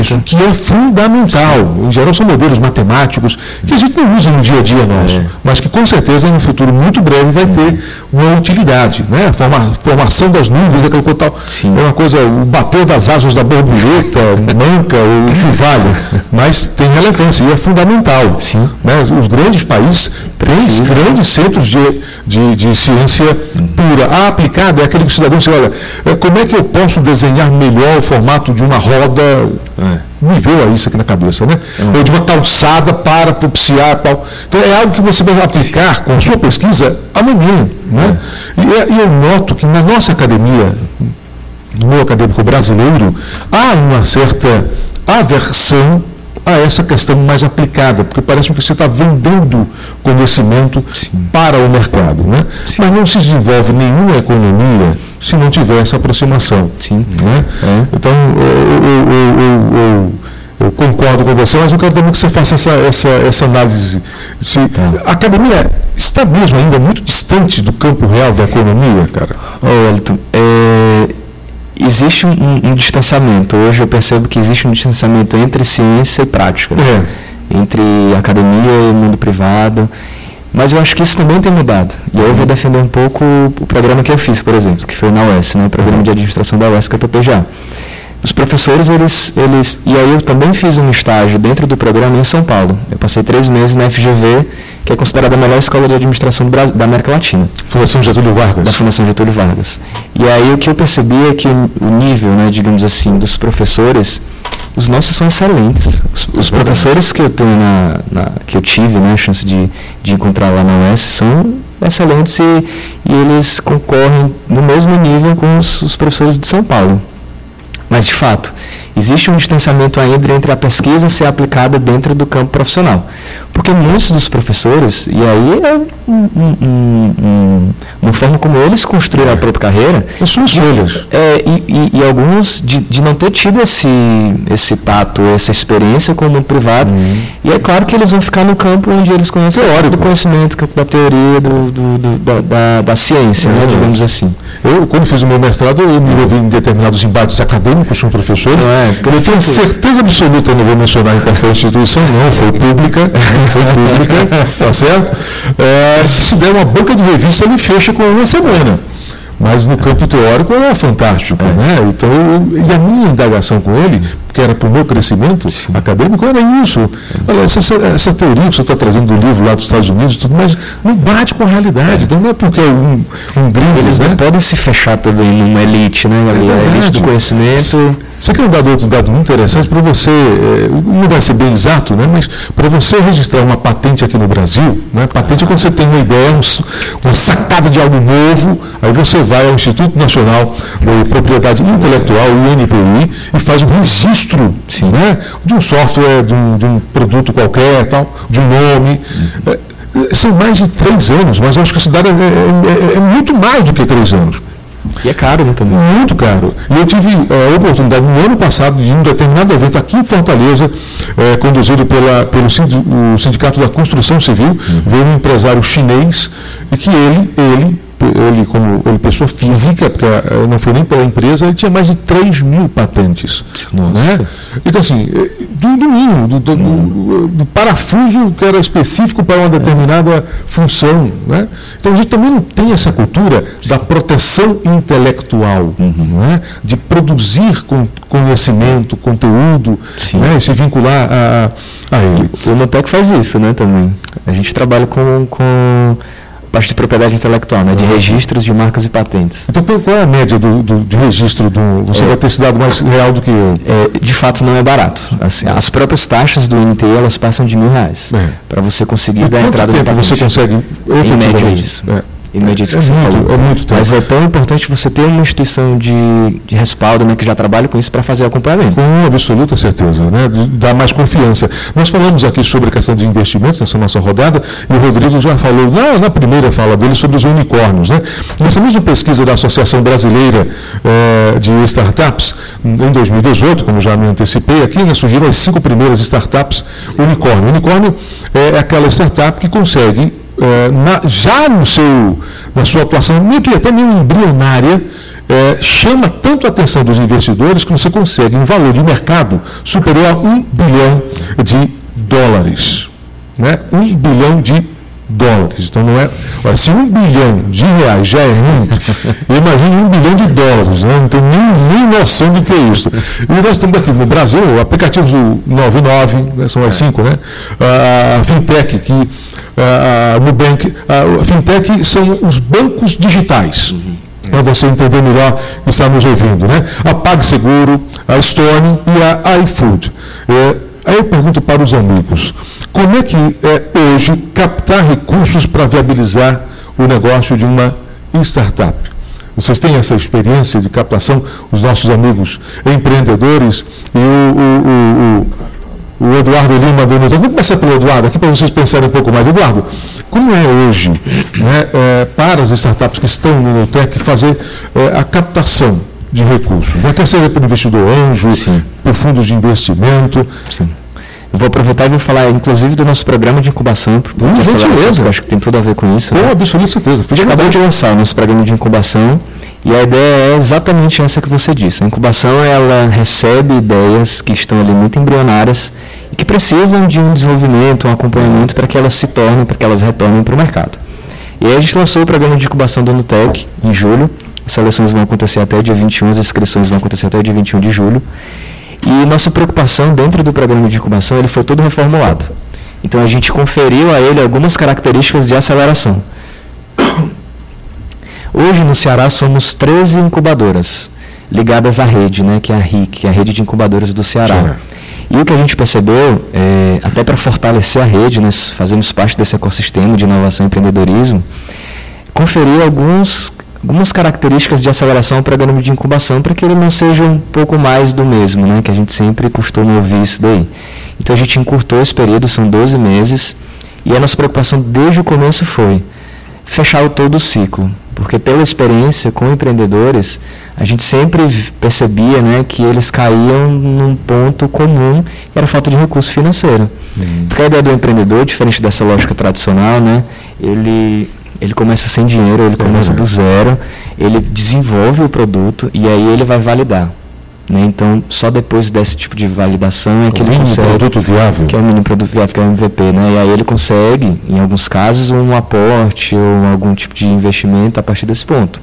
isso, que é fundamental. Em geral são modelos matemáticos que a gente não usa no dia a dia nosso, mas que com certeza no futuro muito breve vai ter uma utilidade. Né? A forma- formação das nuvens, aquela coisa tal. Sim. É uma coisa, o bater das asas da borboleta, manca, o que vale. Mas tem relevância e é fundamental. Sim. Né? Os grandes países têm Precisa. grandes centros de, de, de ciência pura. A aplicada é aquele que o cidadão diz, olha, eh, como é que eu posso desenhar melhor o formato de uma roda? Me veio a isso aqui na cabeça, né? Ou de uma calçada para propiciar tal. Então é algo que você vai aplicar com a sua pesquisa amanhã. Né? E, é- e eu noto que na nossa academia, no meu acadêmico brasileiro, há uma certa aversão a essa questão mais aplicada, porque parece que você está vendendo conhecimento para o mercado. Né? Mas não se desenvolve nenhuma economia se não tiver essa aproximação. Sim. Né? Então, eu, eu- eu- eu- concordo com você, mas eu quero também que você faça essa, essa, essa análise. Se, A academia está mesmo ainda muito distante do campo real da economia, cara. Ô, Wellington, é, existe um, um distanciamento. Hoje eu percebo que existe um distanciamento entre ciência e prática. né? Entre academia e mundo privado. Mas eu acho que isso também tem mudado. E aí eu vou defender um pouco o programa que eu fiz, por exemplo, que foi na UES, né? o programa de administração da UES, que é o PPGA. Os professores, eles, eles. E aí eu também fiz um estágio dentro do programa em São Paulo. Eu passei três meses na FGV, que é considerada a melhor escola de administração da América Latina. Fundação Getúlio Vargas. Da Fundação Getúlio Vargas. E aí o que eu percebi é que o nível, né, digamos assim, dos professores, os nossos são excelentes. Os, os professores que eu tenho na, na- que eu tive, né, a chance de, de encontrar lá na UES são excelentes e, e eles concorrem no mesmo nível com os, os professores de São Paulo. Mas, de fato, existe um distanciamento ainda entre a pesquisa ser aplicada dentro do campo profissional. Porque muitos dos professores, e aí é um- um- um- um- uma forma como eles construíram a própria carreira, suas escolhas. é, e, e- e alguns de, de não ter tido esse, esse tato, essa experiência com o mundo privado. E é claro que eles vão ficar no campo onde eles conhecem do conhecimento, campo da teoria, do, do- do- da, da, da ciência, né, digamos assim. Eu, quando fiz o meu mestrado, eu me envolvi em determinados embates acadêmicos com professores. É, eu tenho certeza absoluta, eu não vou mencionar em qual foi a instituição, não, foi pública, foi pública, tá certo? É, se der uma banca de revista, ele fecha com uma semana. Mas no campo teórico é fantástico, né? Então, eu- e a minha indagação com ele, que era para o meu crescimento acadêmico, era isso. Olha, essa, essa- teoria que você está trazendo do livro lá dos Estados Unidos, e tudo, mas não bate com a realidade. Então não é porque é um, um gringo, Eles né? não podem se fechar também numa elite, né? A elite do conhecimento. Você quer um dado outro dado muito interessante para você, eh, não vai ser bem exato, né, mas para você registrar uma patente aqui no Brasil, né, patente é quando você tem uma ideia, um uma sacada de algo novo, aí você vai ao Instituto Nacional de Propriedade Intelectual, o INPI, e faz um registro né, de um software, de um, de um produto qualquer, tal, de um nome. Eh, eh, são mais de três anos, mas eu acho que esse dado é, é- é- é muito mais do que três anos. E é caro, né, também. Muito caro. E eu tive a oportunidade no ano passado de um determinado evento aqui em Fortaleza, eh, conduzido pela, pelo Sindicato da Construção Civil, veio um empresário chinês e que ele, ele, ele como ele pessoa física, porque não foi nem pela empresa, ele tinha mais de 3 mil patentes. Né? Então assim, eh, do, do mínimo, do, do- do- do parafuso que era específico para uma determinada função. Né? Então a gente também não tem essa cultura da proteção intelectual, né? de produzir con- conhecimento, conteúdo, né? e se vincular a, a ele. O Notec faz isso, né, também. A gente trabalha com, com parte de propriedade intelectual, né, de registros de marcas e patentes. Então qual é a média do, do- de registro do. Você É. vai ter esse dado mais real do que eu. É, de fato não é barato. Assim, as próprias taxas do NTE elas passam de mil reais É. para você conseguir E dar entrada no tempo patente. você consegue Em média isso. É. É que você muito- falou. é muito tempo. Mas é tão importante você ter uma instituição de, de respaldo né, que já trabalha com isso para fazer o acompanhamento. Com absoluta certeza, né? Dá mais confiança. Nós falamos aqui sobre a questão de investimentos nessa nossa rodada, e o Rodrigo já falou na, na primeira fala dele sobre os unicórnios. Né? Nessa mesma pesquisa da Associação Brasileira eh, de Startups, em 2018, como já me antecipei aqui, né, surgiram as cinco primeiras startups unicórnio. Unicórnio é aquela startup que consegue eh, na- já no seu, na sua atuação, meio que até meio embrionária, eh, chama tanto a atenção dos investidores que você consegue um valor de mercado superior a um bilhão de dólares. Né? Um bilhão de dólares. Então não é. olha, se um bilhão de reais já é ruim, imagine um bilhão de dólares. Né? Não tem nem, nem noção do que é isso. E nós temos aqui no Brasil aplicativos do 99, né? são as cinco, né? A Fintech, que a Nubank, a, Fintech são os bancos digitais. Para você entender melhor que está nos ouvindo, né? A PagSeguro, a Stone e a iFood. É, aí eu pergunto para os amigos, como é que é hoje captar recursos para viabilizar o negócio de uma startup? Vocês têm essa experiência de captação, os nossos amigos empreendedores e o, o- o- o- o Eduardo Lima do Nutec. Vamos começar pelo Eduardo aqui para vocês pensarem um pouco mais. Eduardo, como é hoje né, é, para as startups que estão no Nutec fazer é, a captação de recursos? Né? Quer seja por investidor anjo, por fundos de investimento. Eu vou aproveitar e vou falar, inclusive, do nosso programa de incubação, aceleração, gentileza. eu acho que tem tudo a ver com isso. Com né? absoluta certeza. Gente acabou de lançar o nosso programa de incubação E a ideia é exatamente essa que você disse. A incubação ela recebe ideias que estão ali muito embrionárias e que precisam de um desenvolvimento, um acompanhamento para que elas se tornem, para que elas retornem para o mercado. E aí a gente lançou o programa de incubação do Nutec em julho. As seleções vão acontecer até dia 21, as inscrições vão acontecer até dia 21 de julho. E nossa preocupação dentro do programa de incubação ele foi todo reformulado. Então a gente conferiu a ele algumas características de aceleração. Hoje no Ceará somos 13 incubadoras ligadas à rede, né, que é a RIC, que é a rede de incubadoras do Ceará. E o que a gente percebeu, é, até para fortalecer a rede, nós fazemos parte desse ecossistema de inovação e empreendedorismo, conferir alguns, algumas características de aceleração ao programa de incubação para que ele não seja um pouco mais do mesmo, né, que a gente sempre costuma ouvir isso daí. Então a gente encurtou esse período, são 12 meses, e a nossa preocupação desde o começo foi fechar o todo o ciclo, porque pela experiência com empreendedores, a gente sempre percebia né, que eles caíam num ponto comum, que era a falta de recurso financeiro. Uhum. Porque a ideia do empreendedor, diferente dessa lógica tradicional, né, ele, ele começa sem dinheiro, ele começa do zero, ele desenvolve o produto e aí ele vai validar. Né? Então, só depois desse tipo de validação é que o ele consegue... produto viável. Que é o mínimo produto viável, que é o MVP. Né? E aí ele consegue, em alguns casos, um aporte ou algum tipo de investimento a partir desse ponto.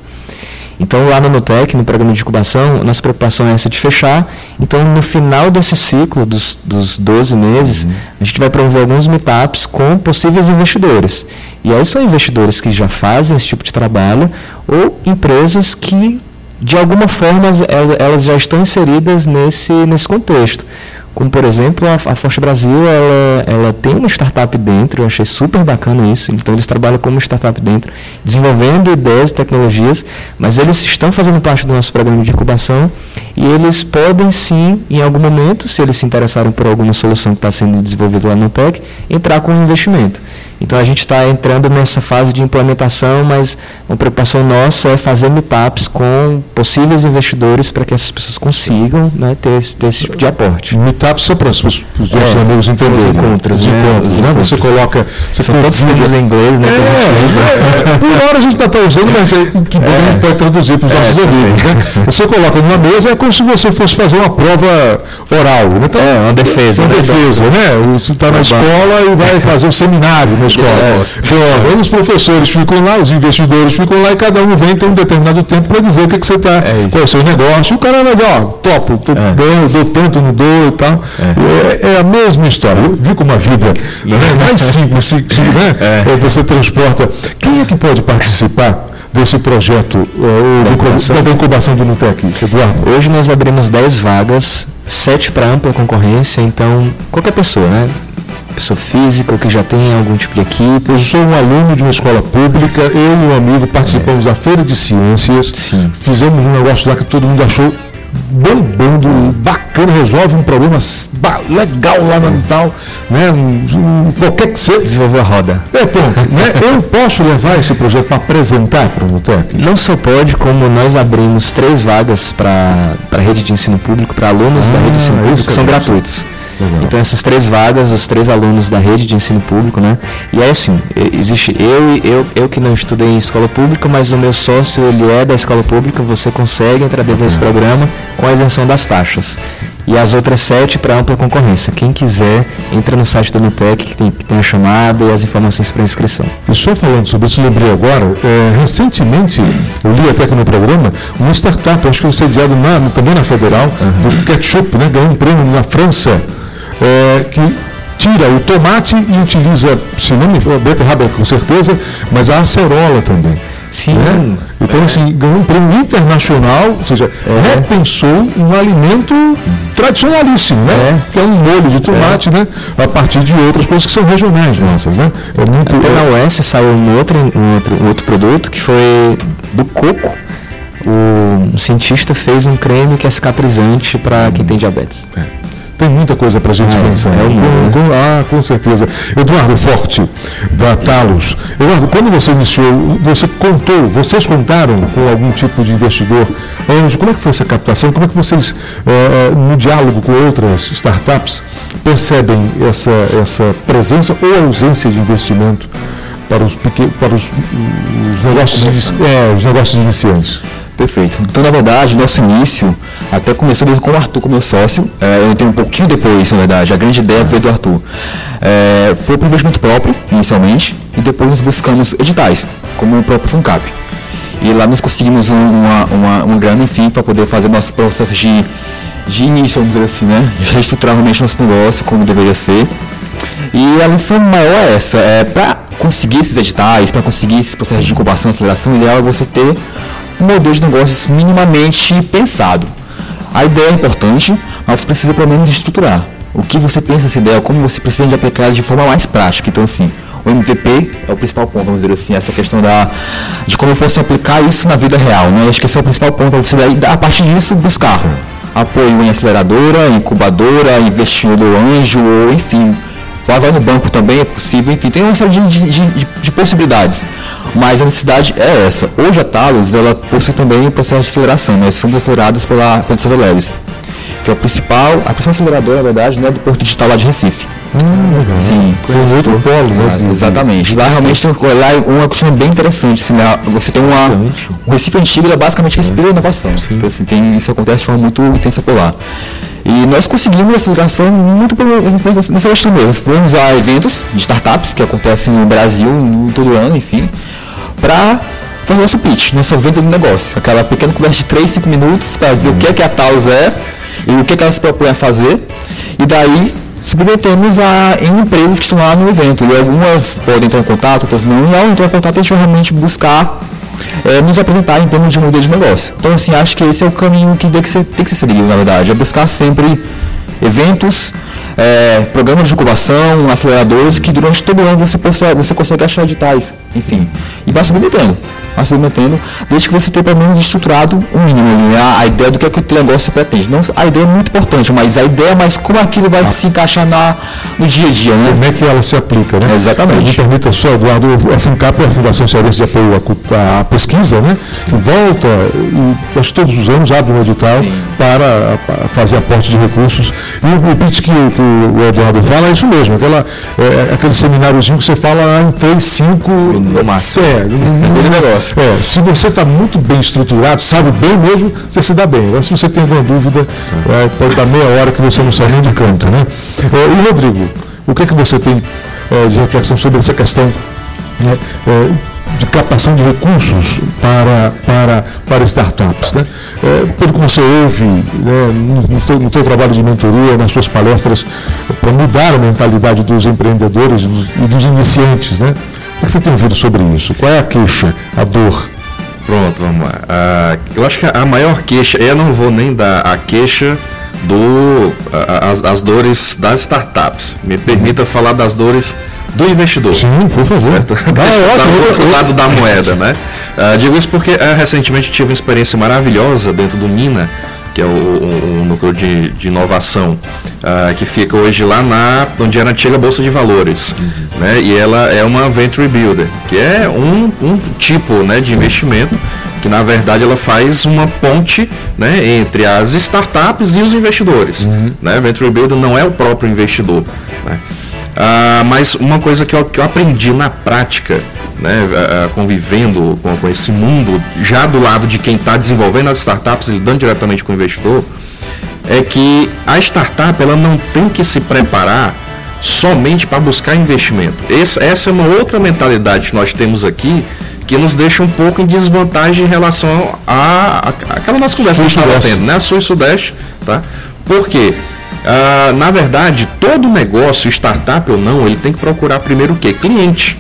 Então, lá no Nutec, no programa de incubação, nossa preocupação é essa de fechar. Então, no final desse ciclo, dos, dos 12 meses, uhum. a gente vai promover alguns meetups com possíveis investidores. E aí são investidores que já fazem esse tipo de trabalho ou empresas que de alguma forma elas já estão inseridas nesse, nesse contexto. Como, por exemplo, a, Forte Brasil, ela, ela tem uma startup dentro, eu achei super bacana isso. Então, eles trabalham como startup dentro, desenvolvendo ideias e tecnologias, mas eles estão fazendo parte do nosso programa de incubação e eles podem sim, em algum momento, se eles se interessarem por alguma solução que está sendo desenvolvida lá no TEC, entrar com um investimento. Então a gente está entrando nessa fase de implementação, mas uma preocupação nossa é fazer meetups com possíveis investidores para que essas pessoas consigam né, ter, esse, ter esse tipo de aporte. Meetups só para os nossos é, amigos entenderem. Os encontros, né? encontros, né? Você coloca. Você São todos vídeos em inglês, né? É, é, por hora a gente está usando, mas é, que bom a gente pode traduzir para os nossos amigos. Né? Você coloca numa mesa, é como se você fosse fazer uma prova oral. Né? Então, é, uma defesa. Uma né? defesa, né? Você está na escola e vai fazer um seminário escola. É. Então, os professores ficam lá, os investidores ficam lá e cada um vem ter um determinado tempo para dizer o que, que você está, é qual é o seu negócio. O cara vai dizer, ó, topo, tô é. bem, dou tanto, não dou e tal. É, é a mesma história. Eu vi como a vida né, mais simples, né? É. você transporta. Quem é que pode participar? desse projeto uh, da, incubação. da incubação do Nutec, Eduardo? Hoje nós abrimos 10 vagas, 7 para ampla concorrência, então qualquer pessoa, né? Pessoa física ou que já tem algum tipo de equipe? Eu sou um aluno de uma escola pública, eu e um amigo participamos é. da Feira de Ciências, Sim. fizemos um negócio lá que todo mundo achou bombando, bacana, resolve um problema legal lá no tal, né? qualquer que seja. Desenvolveu a roda. É, ponto. Né? Eu posso levar esse projeto para apresentar para o Nutec? Não só pode, como nós abrimos três vagas para a rede de ensino público, para alunos ah, da rede de ensino público, que são gratuitos. Uhum. Então essas três vagas, os três alunos da rede de ensino público, né? E aí assim, existe eu eu eu que não estudei em escola pública, mas o meu sócio ele é da escola pública, você consegue entrar dentro desse programa com a isenção das taxas. E as outras sete para ampla concorrência. Quem quiser, entra no site do Nutec, que tem, que tem a chamada e as informações para inscrição. E só falando sobre isso, lembrei agora, é, recentemente, eu li até aqui no programa, uma startup, acho que foi sediado na, também na Federal, uhum. do ketchup, né, ganhou um prêmio na França é, que tira o tomate e utiliza, se não me engano, beterraba com certeza, mas a acerola também. Sim. Né? Então, é. assim, ganhou um prêmio internacional, ou seja, é. repensou um alimento tradicionalíssimo, né? É. Que é um molho de tomate, né? A partir de outras coisas que são regionais nossas, né? É muito. Até na US saiu um outro, um outro, um outro produto que foi do coco. O cientista fez um creme que é cicatrizante para quem tem diabetes. É. Tem muita coisa para a gente ah, pensar. É, com, com, ah, com certeza. Eduardo Forte, da Talos. Eduardo, quando você iniciou, você contou, vocês contaram com algum tipo de investidor anjo? Como é que foi essa captação? Como é que vocês, eh, no diálogo com outras startups, percebem essa, essa presença ou ausência de investimento para os, pequenos, para os, os negócios, é, os negócios iniciantes? Perfeito. Então, na verdade, nosso início até começou mesmo com o Arthur como meu sócio. É, eu tenho um pouquinho depois, na verdade. A grande ideia veio do Arthur. É, foi para investimento próprio, inicialmente, e depois nós buscamos editais, como o próprio FUNCAP. E lá nós conseguimos um, uma, uma, uma grana, enfim, para poder fazer nosso processo de, de início, vamos dizer assim, né? Reestruturar realmente nosso negócio, como deveria ser. E a lição maior é essa, é para conseguir esses editais, para conseguir esse processo de incubação, aceleração, o ideal é você ter um modelo de negócios minimamente pensado. A ideia é importante, mas você precisa pelo menos estruturar. O que você pensa nessa ideia, como você precisa de aplicar de forma mais prática. Então, assim, o MVP é o principal ponto, vamos dizer assim, essa questão da, de como eu posso aplicar isso na vida real. Né? Acho que esse é o principal ponto para você, daí, a partir disso, buscar apoio em aceleradora, incubadora, investidor anjo, ou enfim, Vai, vai no banco também, é possível, enfim, tem uma série de, de, de, de possibilidades. Mas a necessidade é essa. Hoje a Talos, ela possui também um processo de aceleração, nós somos acelerados pela Condições Leves, que é o principal, a principal aceleradora, na verdade, né, do Porto Digital lá de Recife. Hum, legal. Sim. Com outro polo, né? Exatamente. Lá realmente tem lá é uma questão bem interessante. Assim, né? Você tem uma. O Recife Antigo é basicamente respira inovação. Então, assim, tem, isso acontece de forma muito intensa por lá. E nós conseguimos essa aceleração muito nessa, questão mesmo. Fomos a eventos de startups que acontecem no Brasil no, todo ano, enfim, para fazer nosso pitch, nossa venda do negócio. Aquela pequena conversa de 3, 5 minutos para dizer o que é que a Taos é e o que, é que ela se propõe a fazer. E daí submetemos a, em empresas que estão lá no evento. E algumas podem entrar em contato, outras não. E ao entrar em contato, a gente vai realmente buscar é, nos apresentar em termos de modelo de negócio. Então, assim, acho que esse é o caminho que tem que ser, tem que ser seguido, na verdade. É buscar sempre eventos, é, programas de incubação, aceleradores, que durante todo o ano você, você consegue achar editais, enfim. E vai submetendo vai submetendo, desde que você tenha pelo menos estruturado o um mínimo né? a, a, ideia do que, é que o negócio pretende. Não, a ideia é muito importante, mas a ideia é mais como aquilo vai ah. se encaixar na, no dia a dia, né? Como é que ela se aplica, né? Exatamente. Me permita só, Eduardo, a FUNCAP é a Fundação Cearense de Apoio à, Pesquisa, né? Que volta e acho que todos os anos abre um edital para, para, fazer aporte de recursos. E o, pitch que, que, o Eduardo fala é isso mesmo, aquela, é, aquele semináriozinho que você fala em 3, 5... No máximo. É, no, negócio. É, se você está muito bem estruturado, sabe bem mesmo, você se dá bem. Agora, se você tem alguma dúvida, é, pode dar meia hora que você não sai nem de canto. Né? É, e, Rodrigo, o que, é que você tem é, de reflexão sobre essa questão né, é, de captação de recursos para, para, para startups. Né? É, pelo que você ouve né, no, teu, no teu trabalho de mentoria, nas suas palestras, para mudar a mentalidade dos empreendedores e dos, e dos iniciantes, né? O que você tem ouvido sobre isso? Qual é a queixa, a dor? Pronto, vamos lá. Uh, eu acho que a maior queixa, eu não vou nem dar a queixa do as, as, dores das startups. Me permita uhum. falar das dores do investidor. Sim, por favor. Certo? Ah, é do outro lado da moeda, né? Uh, digo isso porque uh, recentemente tive uma experiência maravilhosa dentro do Mina que é o núcleo de, de inovação, uh, que fica hoje lá na onde era a antiga Bolsa de Valores. Uhum. Né? E ela é uma Venture Builder, que é um, um tipo né, de investimento que na verdade ela faz uma ponte né, entre as startups e os investidores. Uhum. Né? Venture Builder não é o próprio investidor. Né? Uh, mas uma coisa que eu, que eu aprendi na prática né, convivendo com, com, esse mundo, já do lado de quem está desenvolvendo as startups e lidando diretamente com o investidor, é que a startup ela não tem que se preparar somente para buscar investimento. Essa, essa é uma outra mentalidade que nós temos aqui que nos deixa um pouco em desvantagem em relação a, a aquela nossa conversa que a gente estava tendo, né? Sul e Sudeste, tá? Por quê? Uh, na verdade, todo negócio, startup ou não, ele tem que procurar primeiro o quê? Cliente.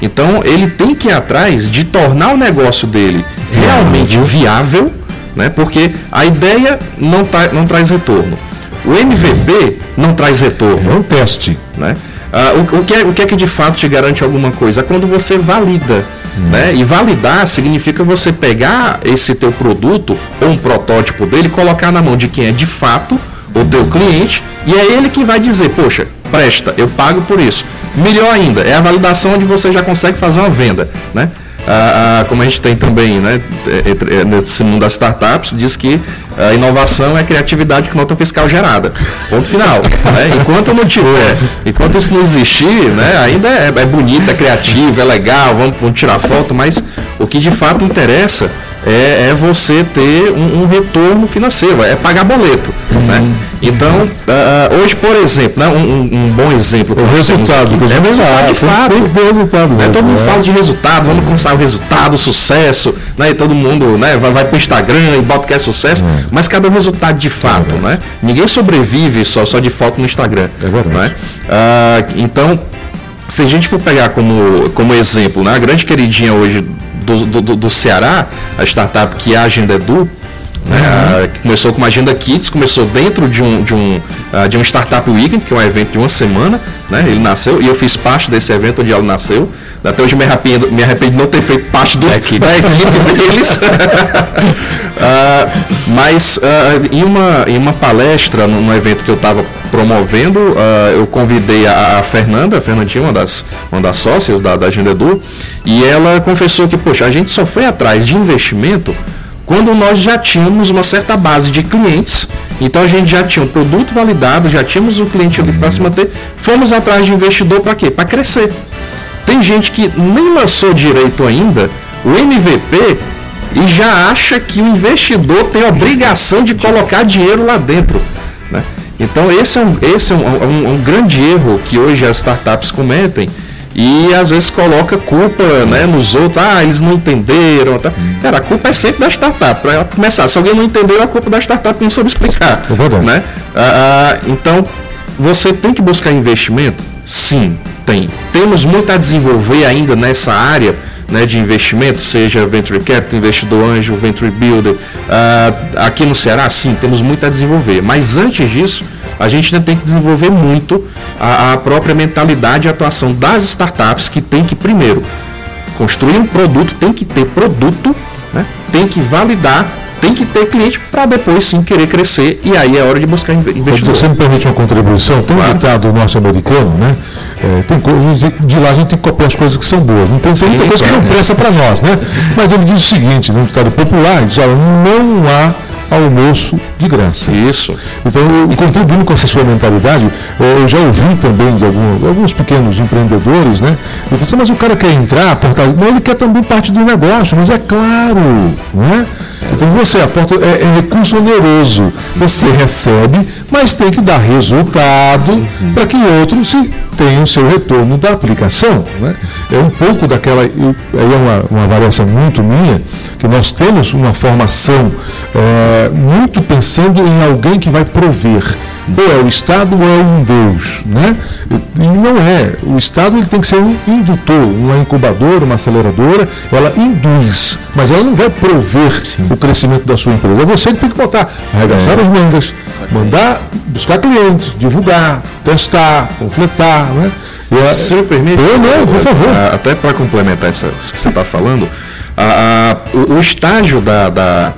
Então ele tem que ir atrás de tornar o negócio dele realmente viável, né? porque a ideia não, tá, não traz retorno. O MVP não traz retorno. É um teste. Né? Ah, o, o, que é, o que é que de fato te garante alguma coisa? É quando você valida. Hum. Né? E validar significa você pegar esse teu produto ou um protótipo dele, colocar na mão de quem é de fato o teu cliente e é ele que vai dizer, poxa, presta, eu pago por isso. Melhor ainda, é a validação onde você já consegue fazer uma venda, né? Ah, ah, como a gente tem também, né, é, nesse mundo das startups, diz que a inovação é a criatividade com nota fiscal gerada. Ponto final. Né? Enquanto não tiver, enquanto isso não existir, né, ainda é, é bonito, é criativo, é legal, vamos, vamos tirar foto, mas o que de fato interessa é, é você ter um, um retorno financeiro, é pagar boleto. Né? Então, ah, hoje, por exemplo, né, um, um- bom exemplo. O resultado, aqui, é o resultado de tem- fato. tem que ter resultado Né, todo mundo né? fala de resultado, vamos alcançar o resultado, o sucesso, né? E todo mundo né, vai, vai pro Instagram e bota que é sucesso, mas cadê o resultado de fato, né? Ninguém sobrevive só, só de foto no Instagram. É verdade. né? Ah, então, se a gente for pegar como, como exemplo, né, a grande queridinha hoje do, do, do- Ceará, a startup que é a Agenda Edu, né, que começou com uma Agenda Kids, começou dentro de um, de, um, ah, de um Startup Weekend, que é um evento de uma semana, né, ele nasceu, e eu fiz parte desse evento onde ela nasceu. Até hoje me arrependo, me arrependo de não ter feito parte do, da equipe, deles. Ah, mas ah, em, uma, em uma palestra, num num evento que eu estava promovendo, ah, eu convidei a, a Fernanda, a Fernandinha, uma das, uma das sócias da, da Agenda Edu, e ela confessou que, poxa, a gente só foi atrás de investimento quando nós já tínhamos uma certa base de clientes, então a gente já tinha um produto validado, já tínhamos o cliente ali para se manter, fomos atrás de investidor para quê? Para crescer. Tem gente que nem lançou direito ainda o MVP e já acha que o investidor tem a obrigação de colocar dinheiro lá dentro. né? Então esse é, um, esse é um, um- um grande erro que hoje as startups cometem e às vezes coloca culpa né, nos outros, ah, eles não entenderam. Tá? Cara, a culpa é sempre da startup. Para começar, se alguém não entendeu, a culpa é da startup que não soube explicar. É né? Ah, ah, então, você tem que buscar investimento? Sim, tem. Temos muito a desenvolver ainda nessa área né, de investimento, seja Venture Capital, investidor anjo, Venture Builder. Ah, aqui no Ceará, sim, temos muito a desenvolver. Mas antes disso, a gente ainda tem que desenvolver muito a, a própria mentalidade e atuação das startups que tem que, primeiro, construir um produto, tem que ter produto, né? tem que validar, tem que ter cliente para depois sim querer crescer e aí é hora de buscar investidor. você me permite uma contribuição, tem um Claro. ditado norte-americano, né? É, tem coisas, de lá a gente tem que copiar as coisas que são boas. Não tem, muita coisa que não presta para nós, né? Mas ele diz o seguinte, num ditado popular, ele diz, olha, não há almoço de graça. Isso. Então, eu, contribuindo com essa sua mentalidade, eu já ouvi também de algum- alguns pequenos empreendedores, né? Eu falei assim, mas o cara quer entrar, aportar. Não, ele quer também parte do negócio, mas é claro, né? Então você aporta, é, é recurso oneroso. Você recebe, mas tem que dar resultado para que outros se tenham seu retorno da aplicação. Né? É um pouco daquela, aí é uma, uma variação muito minha, que nós temos uma formação eh, muito pensando em alguém que vai prover. É o Estado é um Deus. Né? E não é. O Estado ele tem que ser um indutor, uma incubadora, uma aceleradora, ela induz, mas ela não vai prover o crescimento da sua empresa. É você que tem que botar, arregaçar as mangas, mandar buscar clientes, divulgar, testar, completar. Né? A- Se me permite, Eu não, por favor. até para complementar isso que você está falando, a- a- o, o estágio da, da,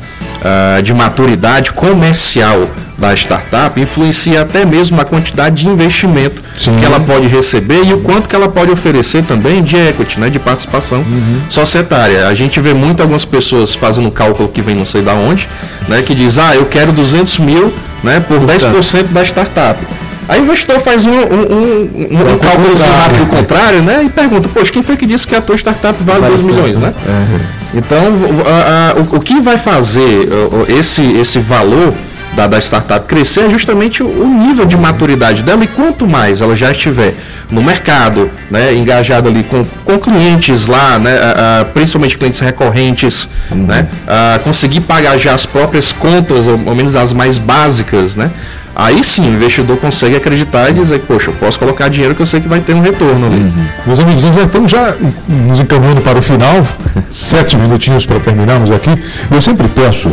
de maturidade comercial da startup influencia até mesmo a quantidade de investimento Sim. que ela pode receber e o quanto que ela pode oferecer também de equity, né, de participação Uhum. societária. A gente vê muito algumas pessoas fazendo cálculo que vem não sei da onde, né, que diz, ah, eu quero 200 mil né, por 10% da startup. Aí o investidor faz um, um, um, um, cálculo rápido contrário, né? E pergunta, poxa, quem foi que disse que a tua startup vale 2 milhões, né? Então, o- a- a- o, o que vai fazer esse, esse valor da, da startup crescer é justamente o, nível de maturidade dela. E quanto mais ela já estiver no mercado, né, engajada ali com, com clientes lá, né, principalmente clientes recorrentes, né, a conseguir pagar já as próprias contas, ou ao menos as mais básicas, né, aí sim o investidor consegue acreditar e dizer, poxa, eu posso colocar dinheiro que eu sei que vai ter um retorno ali. Meus amigos, nós já estamos já nos encaminhando para o final, sete minutinhos para terminarmos aqui. Eu sempre peço,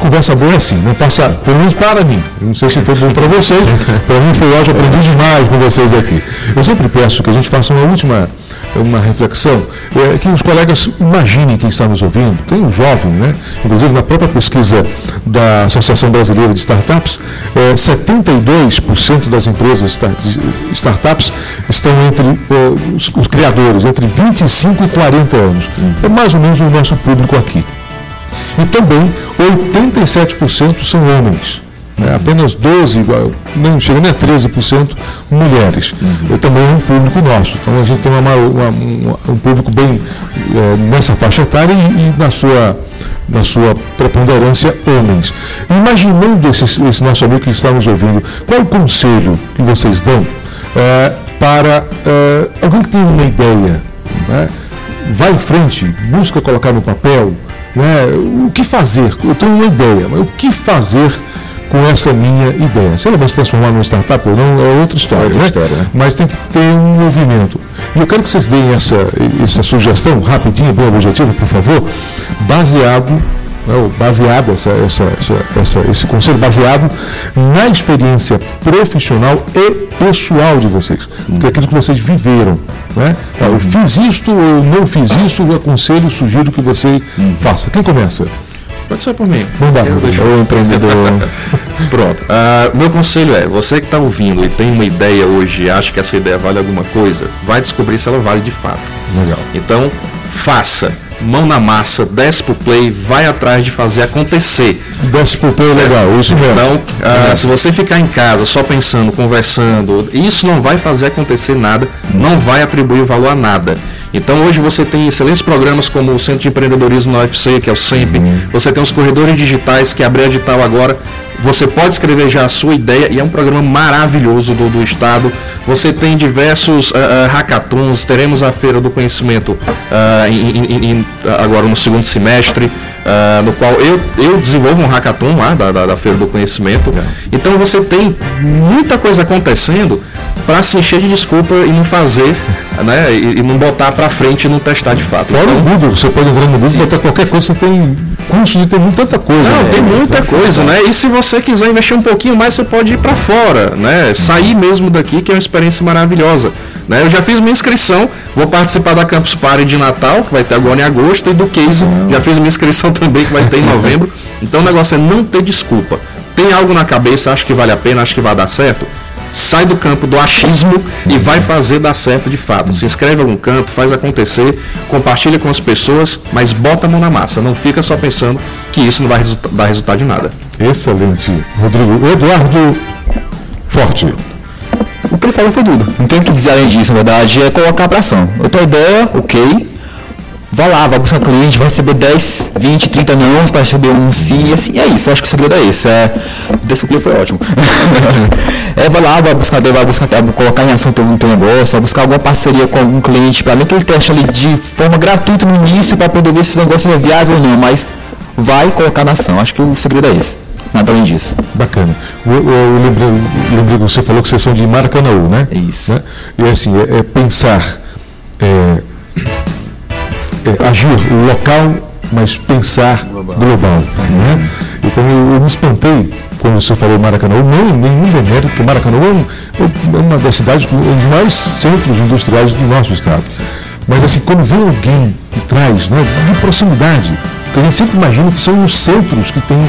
conversa boa é assim, não passa, pelo menos para mim. Não sei se foi bom para vocês, para mim foi ótimo, aprendi demais com vocês aqui. Eu sempre peço que a gente faça uma última uma reflexão, é, que os colegas imaginem quem está nos ouvindo, tem um jovem, né? inclusive na própria pesquisa da Associação Brasileira de Startups, é, 72% das empresas de startups estão entre é, os, os criadores, entre 25 e 40 anos. É mais ou menos o nosso público aqui. E também 87% são homens. né? Apenas 12, igual- não chega nem a 13% mulheres. Também é um público nosso. Então a gente tem uma, uma- uma- um público bem eh, nessa faixa etária e, e na sua na sua preponderância, homens. Imaginando esse, esse nosso amigo que está nos ouvindo, qual o conselho que vocês dão eh, para eh, alguém que tem uma ideia? Né? Vai em frente, busca colocar no papel, né? o que fazer? Eu tenho uma ideia, mas o que fazer com essa minha ideia? Se ela vai se transformar numa startup ou não, é outra história, outra né? história, né? mas tem que ter um movimento. E eu quero que vocês deem essa, essa sugestão, rapidinho, bem objetiva, por favor, baseado, né, ou baseado, essa, essa, essa, esse conselho baseado na experiência profissional e pessoal de vocês, que é que vocês viveram. Né? Eu fiz isto, eu não fiz isso, eu aconselho, sugiro que você faça. Quem começa? Pode ser por mim. Vamos lá, Eu deixo o empreendedor. Pronto. Ah, meu conselho é, você que está ouvindo e tem uma ideia hoje e acha que essa ideia vale alguma coisa, vai descobrir se ela vale de fato. Legal. Então, faça. Mão na massa, desce pro play, vai atrás de fazer acontecer. Desce pro pé legal, isso mesmo. Então, ah, se você ficar em casa só pensando, conversando, isso não vai fazer acontecer nada, não vai atribuir valor a nada. Então hoje você tem excelentes programas como o Centro de Empreendedorismo na UFC, que é o SEMP, você tem os corredores digitais que abriu edital agora. Você pode escrever já a sua ideia e é um programa maravilhoso do, do Estado. Você tem diversos ah, ah, hackathons, teremos a Feira do Conhecimento ah, em- em- em- agora no segundo semestre, ah, no qual eu, eu desenvolvo um hackathon lá da, da, da Feira do Conhecimento. Então você tem muita coisa acontecendo para se encher de desculpa e não fazer, né? E, e não botar para frente e não testar de fato. Fora o Google, você pode entrar no Google e botar qualquer coisa, você tem cursos e tem muita tanta coisa. Não, né? tem muita coisa, né? E se você quiser investir um pouquinho mais, você pode ir para fora, né? Sair mesmo daqui, que é uma experiência maravilhosa. Né? Eu já fiz minha inscrição, vou participar da Campus Party de Natal, que vai ter agora em agosto, e do Case, já fiz minha inscrição também, que vai ter em novembro. Então o negócio é não ter desculpa. Tem algo na cabeça, acha que vale a pena, acha que vai dar certo? Sai do campo do achismo e vai fazer dar certo de fato. Se inscreve em algum canto, faz acontecer, compartilha com as pessoas, mas bota a mão na massa. Não fica só pensando que isso não vai resulta- dar resultado de nada. Excelente. Rodrigo. Eduardo Forte. O que ele falou foi tudo. Não tem o que dizer além disso, na verdade, é colocar pra ação. Eu tenho ideia, ok. Vai lá, vai buscar cliente, vai receber 10, 20, 30 não, para receber um sim, e assim, é isso. Eu acho que o segredo é esse. É, cliente foi ótimo. é, vai lá, vai buscar, vai buscar, vai colocar em ação teu, teu negócio, vai buscar alguma parceria com algum cliente, para nem que ele teste ali de forma gratuita no início, para poder ver se o negócio é viável ou não, mas vai colocar na ação. Acho que o segredo é esse. Nada além disso. Bacana. Eu, eu lembrei, lembrei que você falou que vocês são de Maracanã, né? É isso. Né? E assim, é, é pensar, é, é agir local, mas pensar global. né? Então eu, eu me espantei quando você falou Maracanã. Não, nenhum demérito, porque Maracanã é, um- é uma das cidades, um dos maiores centros industriais do nosso estado. Mas assim, quando vem alguém que traz, né, de proximidade, porque a gente sempre imagina que são os centros que têm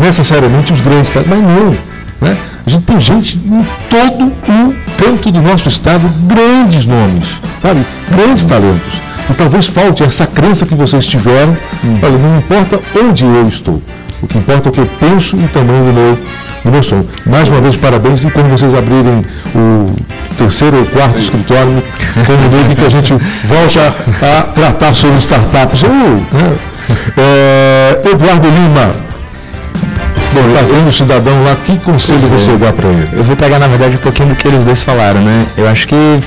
necessariamente os grandes estados, mas não. Né? A gente tem gente em todo o canto do nosso estado, grandes nomes, sabe? Grandes talentos. E talvez falte essa crença que vocês tiveram. Olha, não importa onde eu estou. O que importa é o que eu penso e o tamanho do meu, do meu sonho. Mais uma vez, parabéns. E quando vocês abrirem o terceiro ou quarto escritório, comunique que a gente volta a tratar sobre startups. Né? É, Eduardo Lima. Bom, tá vendo o cidadão lá, que conselho é. você dá para ele? Eu vou pegar, na verdade, um pouquinho do que eles dois falaram, né? Eu acho que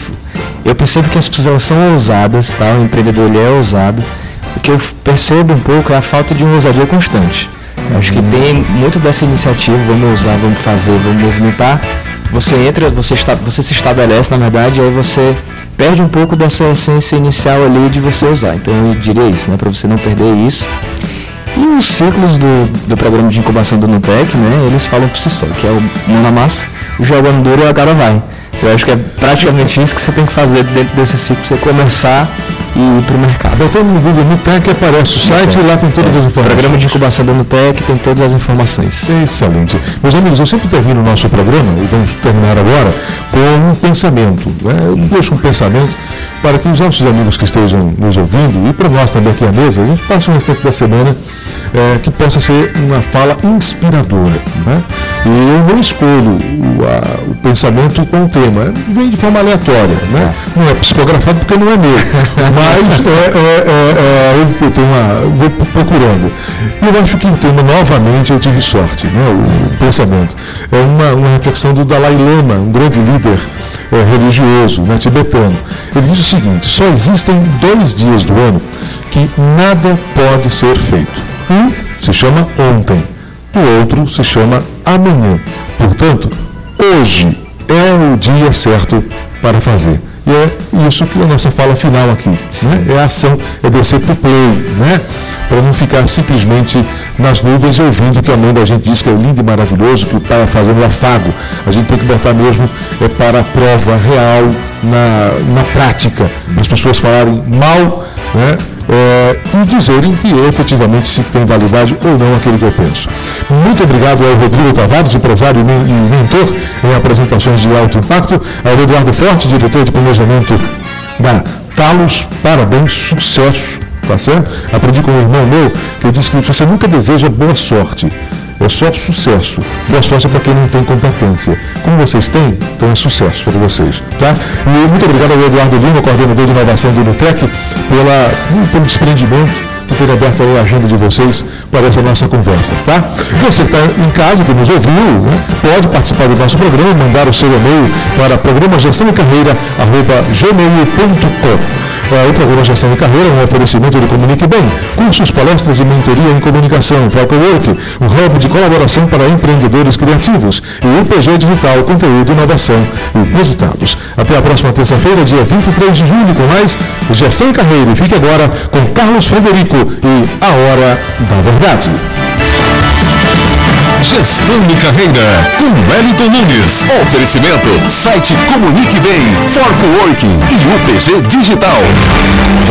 eu percebo que as pessoas são ousadas, tá? O empreendedor ele é ousado. O que eu percebo um pouco é a falta de uma ousadia constante. Eu acho que tem muito dessa iniciativa, vamos usar, vamos fazer, vamos movimentar. Você entra, você, está, você se estabelece, na verdade, e aí você perde um pouco dessa essência inicial ali de você usar. Então eu diria isso, né? Para você não perder isso. E os ciclos do, do programa de incubação do Nutec, né, eles falam por si só, que é o mão na massa, o jogando duro e a cara vai. Eu acho que é praticamente isso que você tem que fazer dentro desse ciclo, você começar e ir para o mercado. Botando no Google Nutec aparece o site e lá tem todas as O informações. programa de incubação do Nutec tem todas as informações. Excelente. Meus amigos, eu sempre termino o nosso programa, e vamos terminar agora, com um pensamento. Né? Eu deixo um pensamento para que os nossos amigos que estejam nos ouvindo e para nós também aqui à mesa, a gente passe um restante da semana é, que possa ser uma fala inspiradora. Né? E eu não escolho o, a, o pensamento com o tema, vem de forma aleatória. Né? Não é psicografado porque não é meu, mas é, é, é, é eu, tenho uma, vou procurando. E eu acho que o tema, novamente, eu tive sorte, né? o, o pensamento. É uma, uma reflexão do Dalai Lama, um grande líder é, religioso né, tibetano. Ele diz o seguinte: só existem dois dias do ano que nada pode ser feito. Um se chama ontem, o outro se chama amanhã. Portanto, hoje é o dia certo para fazer. E é isso que é a nossa fala final aqui. Né? É a ação, é descer para o play, né? para não ficar simplesmente nas nuvens ouvindo que a mãe da gente diz que é lindo e maravilhoso, que o pai é fazendo afago. A gente tem que botar mesmo é, para a prova real, na, na prática. As pessoas falarem mal né, é, e dizerem que efetivamente se tem validade ou não aquilo que eu penso. Muito obrigado ao Rodrigo Tavares, empresário e mentor em apresentações de alto impacto, ao Eduardo Forte, diretor de planejamento da Talos, parabéns, sucesso, tá certo? Aprendi com um irmão meu que disse que você nunca deseja boa sorte, é só sucesso. Boa sorte para quem não tem competência. Como vocês têm, então é sucesso para vocês. Tá? E muito obrigado ao Eduardo Lima, coordenador de inovação do Unitec, pela, pelo desprendimento por ter aberto a agenda de vocês para essa nossa conversa, tá? Você que está em casa, que nos ouviu, né, pode participar do nosso programa, mandar o seu e-mail para programa. A Ultragora Gestão de Carreira um oferecimento do Comunique Bem, cursos, palestras e mentoria em comunicação, Work, um hub de colaboração para empreendedores criativos e UPG Digital, conteúdo, inovação e resultados. Até a próxima terça-feira, dia 23 de julho, com mais Gestão e Carreira. E fique agora com Carlos Frederico e A Hora da Verdade. Gestão de carreira com Wellington Nunes. Oferecimento site Comunique Bem, For Working e UPG Digital.